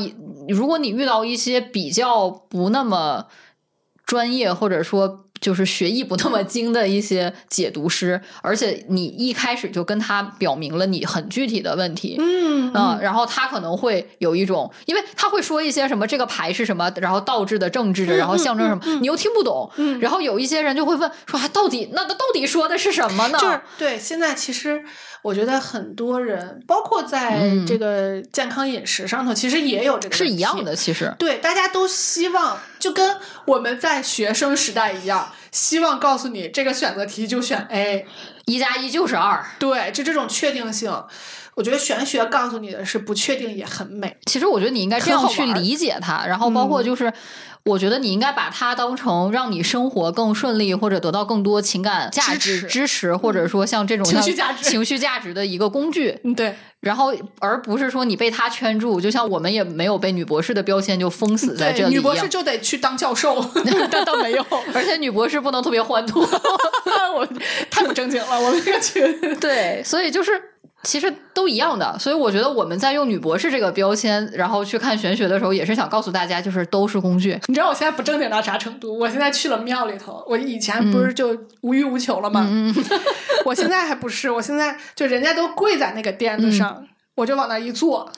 如果你遇到一些比较不那么专业，或者说。就是学艺不那么精的一些解读师，而且你一开始就跟他表明了你很具体的问题，嗯嗯，然后他可能会有一种，因为他会说一些什么这个牌是什么，然后倒置的政治的，然后象征什么，你又听不懂，然后有一些人就会问说，到底那那到底说的是什么呢？就是对，现在其实。我觉得很多人，包括在这个健康饮食上头，其实也有这个是一样的。其实对，大家都希望就跟我们在学生时代一样，希望告诉你这个选择题就选 A，一加一就是二。对，就这种确定性，我觉得玄学告诉你的是不确定也很美。其实我觉得你应该这样去理解它，然后包括就是。我觉得你应该把它当成让你生活更顺利，或者得到更多情感价值支持，或者说像这种情绪价值、情绪价值的一个工具。对，然后而不是说你被他圈住，就像我们也没有被女博士的标签就封死在这里女博士就得去当教授，但倒没有。而且女博士不能特别欢脱，我太不正经了，我们这个群。对，所以就是。其实都一样的，所以我觉得我们在用女博士这个标签，然后去看玄学的时候，也是想告诉大家，就是都是工具。你知道我现在不正经到啥程度？我现在去了庙里头，我以前不是就无欲无求了吗？我现在还不是，我现在就人家都跪在那个垫子上，我就往那一坐，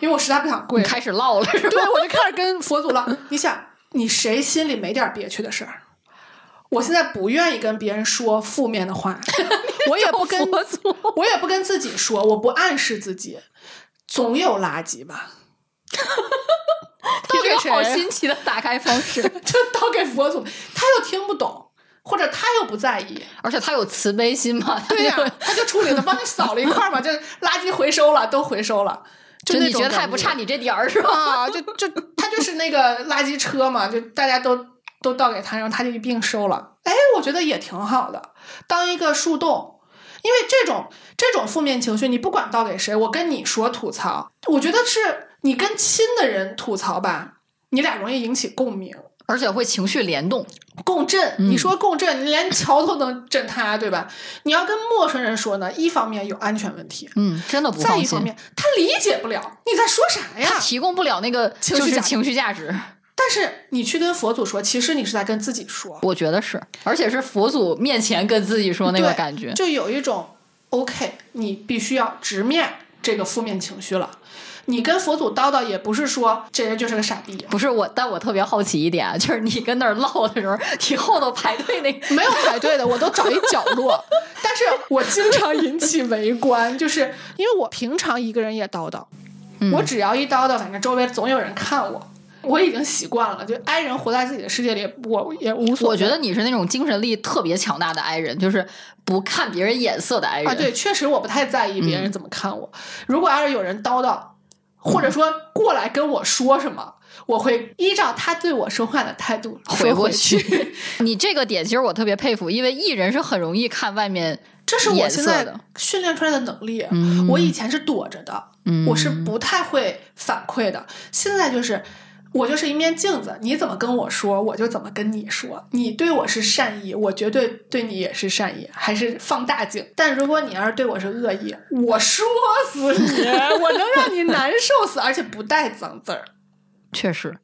因为我实在不想跪，开始唠了，是吧？对，我就开始跟佛祖唠。你想，你谁心里没点憋屈的事儿？我现在不愿意跟别人说负面的话，我也不跟我也不跟自己说，我不暗示自己，总有垃圾吧。这个好新奇的打开方式，就倒给佛祖，他又听不懂，或者他又不在意，而且他有慈悲心嘛？对呀，他就处理了，帮你扫了一块嘛，就垃圾回收了，都回收了。就你觉得他也不差你这点儿是吧？啊，就就他就是那个垃圾车嘛，就大家都。都倒给他，然后他就一并收了。哎，我觉得也挺好的，当一个树洞。因为这种这种负面情绪，你不管倒给谁，我跟你说吐槽，我觉得是你跟亲的人吐槽吧，你俩容易引起共鸣，而且会情绪联动、共振。你说共振，你连桥都能震塌，对吧？你要跟陌生人说呢，一方面有安全问题，嗯，真的不再一方面，他理解不了你在说啥呀，他提供不了那个就是情绪价值。但是你去跟佛祖说，其实你是在跟自己说。我觉得是，而且是佛祖面前跟自己说那个感觉，就有一种 OK，你必须要直面这个负面情绪了。你跟佛祖叨叨，也不是说这人就是个傻逼。不是我，但我特别好奇一点，就是你跟那儿唠的时候，你后头排队那 没有排队的，我都找一角落。但是我经常引起围观，就是因为我平常一个人也叨叨，我只要一叨叨，反正周围总有人看我。我已经习惯了，就 I 人活在自己的世界里，我也无所。我觉得你是那种精神力特别强大的 I 人，就是不看别人眼色的 I 人。啊，对，确实我不太在意别人怎么看我。如果要是有人叨叨，或者说过来跟我说什么，我会依照他对我说话的态度回回去。你这个点其实我特别佩服，因为艺人是很容易看外面，这是我现在训练出来的能力。我以前是躲着的，我是不太会反馈的，现在就是。我就是一面镜子，你怎么跟我说，我就怎么跟你说。你对我是善意，我绝对对你也是善意，还是放大镜。但如果你要是对我是恶意，我说死你，我能让你难受死，而且不带脏字儿。确实，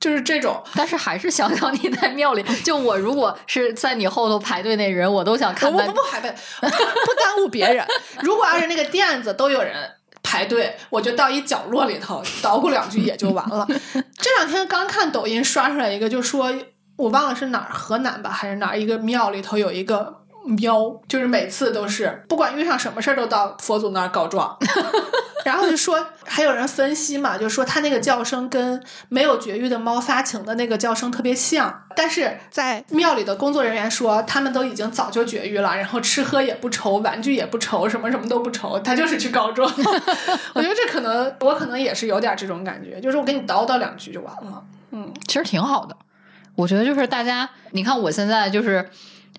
就是这种。但是还是想想你在庙里，就我如果是在你后头排队那人，我都想看。我不不排队，不耽误别人。如果要是那个垫子都有人。排队，我就到一角落里头 捣鼓两句也就完了。这两天刚看抖音刷出来一个，就说我忘了是哪儿，河南吧还是哪儿一个庙里头有一个喵，就是每次都是不管遇上什么事儿都到佛祖那儿告状。然后就说，还有人分析嘛，就说他那个叫声跟没有绝育的猫发情的那个叫声特别像，但是在庙里的工作人员说，他们都已经早就绝育了，然后吃喝也不愁，玩具也不愁，什么什么都不愁，他就是去告状。我觉得这可能，我可能也是有点这种感觉，就是我跟你叨叨两句就完了。嗯其实挺好的。我觉得就是大家，你看我现在就是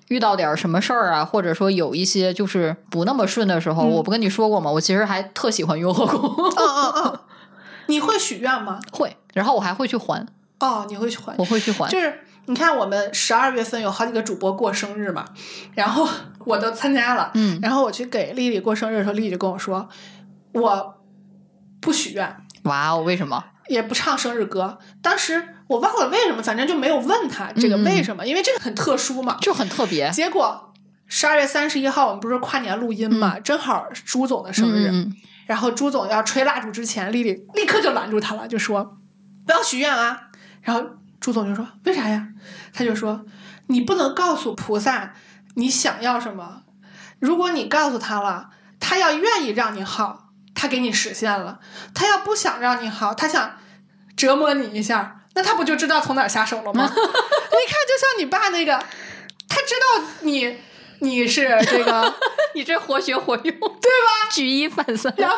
遇到点什么事儿啊，或者说有一些就是不那么顺的时候，我不跟你说过吗？我其实还特喜欢雍和宫，嗯嗯嗯，你会许愿吗？会，然后我还会去还，哦，你会去还？我会去还。就是你看，我们十二月份有好几个主播过生日嘛，然后我都参加了，嗯然后我去给丽丽过生日的时候，丽丽就跟我说，我不许愿，哇哦，为什么？也不唱生日歌。当时我忘了为什么，反正就没有问他这个为什么，因为这个很特殊嘛。就很特别。结果十二月三十一号我们不是跨年录音嘛，正好朱总的生日，然后朱总要吹蜡烛之前，丽丽立刻就拦住他了，就说不要许愿啊。然后朱总就说为啥呀？他就说你不能告诉菩萨你想要什么，如果你告诉他了，他要愿意让你好，他给你实现了；他要不想让你好，他想折磨你一下，那他不就知道从哪儿下手了吗？你看，就像你爸那个，他知道你你是这个。你这活学活用，对吧？举一反三。然后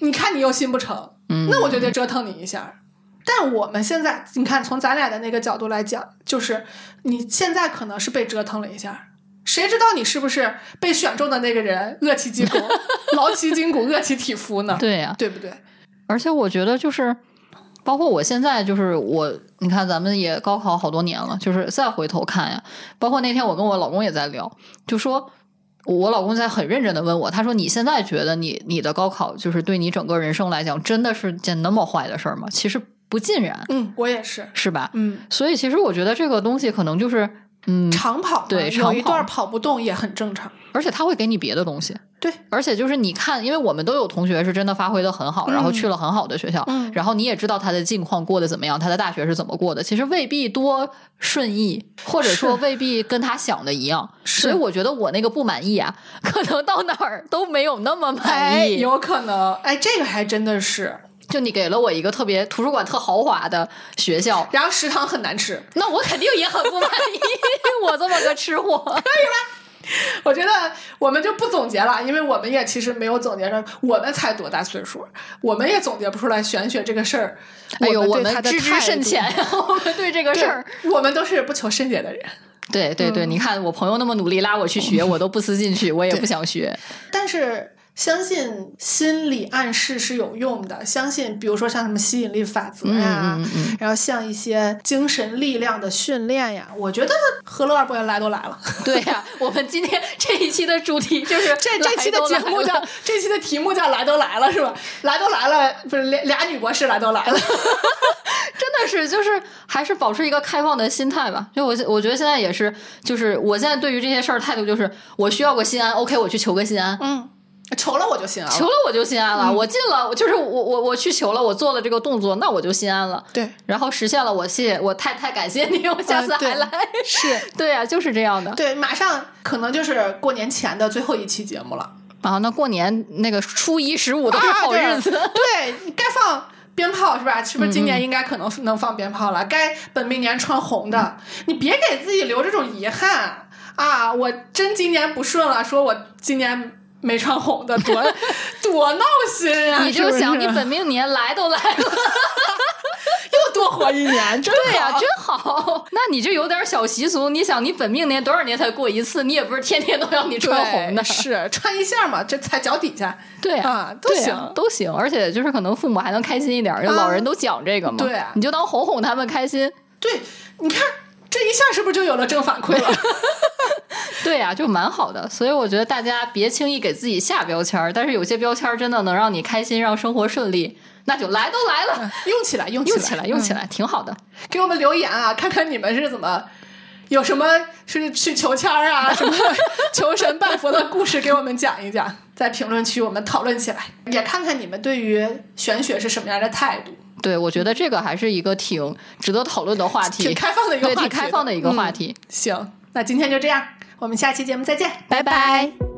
你看你又心不成，嗯那我就得折腾你一下。但我们现在，你看从咱俩的那个角度来讲，就是你现在可能是被折腾了一下，谁知道你是不是被选中的那个人，饿其筋骨，劳其筋骨，饿其体肤呢？对呀、对不对？而且我觉得就是，包括我现在就是我，你看咱们也高考好多年了，就是再回头看呀，包括那天我跟我老公也在聊，就说。我老公在很认真的问我，他说：“你现在觉得你你的高考就是对你整个人生来讲，真的是件那么坏的事儿吗？”其实不尽然，嗯，我也是，是吧？嗯，所以其实我觉得这个东西可能就是，嗯，长跑对有对长跑。一段跑不动也很正常。而且他会给你别的东西，对，而且就是你看，因为我们都有同学是真的发挥的很好，然后去了很好的学校，嗯。然后你也知道他的境况过得怎么样，他的大学是怎么过的，其实未必多顺意，或者说未必跟他想的一样。是。所以我觉得我那个不满意啊，可能到哪儿都没有那么满哎，意。有可能，哎，这个还真的是。就你给了我一个特别图书馆特豪华的学校，然后食堂很难吃，那我肯定也很不满意。我这么个吃货，我觉得我们就不总结了，因为我们也其实没有总结着，我们才多大岁数，我们也总结不出来玄学这个事儿。哎呦，我们知之甚浅呀，我们对这个事儿。我们都是不求甚解的人。对对对，你看我朋友那么努力拉我去学，我都不思进取，我也不想学。但是相信心理暗示是有用的，相信比如说像什么吸引力法则呀，嗯嗯嗯然后像一些精神力量的训练呀，我觉得何乐而不为来都来了。对呀、我们今天这一期的主题就是这这期的节目叫这期的题目叫来都来了是吧？来都来了，不是俩俩女博士来都来了。真的是就是还是保持一个开放的心态吧。就我我觉得现在也是，就是我现在对于这些事儿态度就是，我需要个心安，OK，我去求个心安。嗯，求了我就心安了。求了我就心安了，我进了，就是我我我去求了，我做了这个动作，那我就心安了。对，然后实现了，我谢谢我太太感谢你，我下次嗯对还来。是，对啊、就是这样的。对，马上可能就是过年前的最后一期节目了。啊，那过年那个初一十五都是啊好日子。对，对你该放鞭炮是吧？是不是今嗯年应该可能能放鞭炮了？该本命年穿红的，你别给自己留这种遗憾啊！我真今年不顺了，说我今年没穿红的，多 多闹心啊！你就是是想你本命年来都来了，又多活一年，真对呀、好真好。那你就有点小习俗，你想你本命年多少年才过一次？你也不是天天都让你穿红的，是穿一下嘛，这踩脚底下。对呀、啊都行都行。而且就是可能父母还能开心一点儿，老人都讲这个嘛，对啊你就当哄哄他们开心。对，你看这一下是不是就有了正反馈了？对呀、就蛮好的。所以我觉得大家别轻易给自己下标签儿，但是有些标签儿真的能让你开心，让生活顺利，那就来都来了，用起来，用起来，用起来，用起嗯来，挺好的。给我们留言啊，看看你们是怎么。有什么是去求签儿啊，什么求神拜佛的故事，给我们讲一讲，在评论区我们讨论起来，也看看你们对于玄学是什么样的态度，对，我觉得这个还是一个挺值得讨论的话题，挺开放的一个，话题，挺开放的一个话。题。嗯行，那今天就这样，我们下期节目再见，拜拜。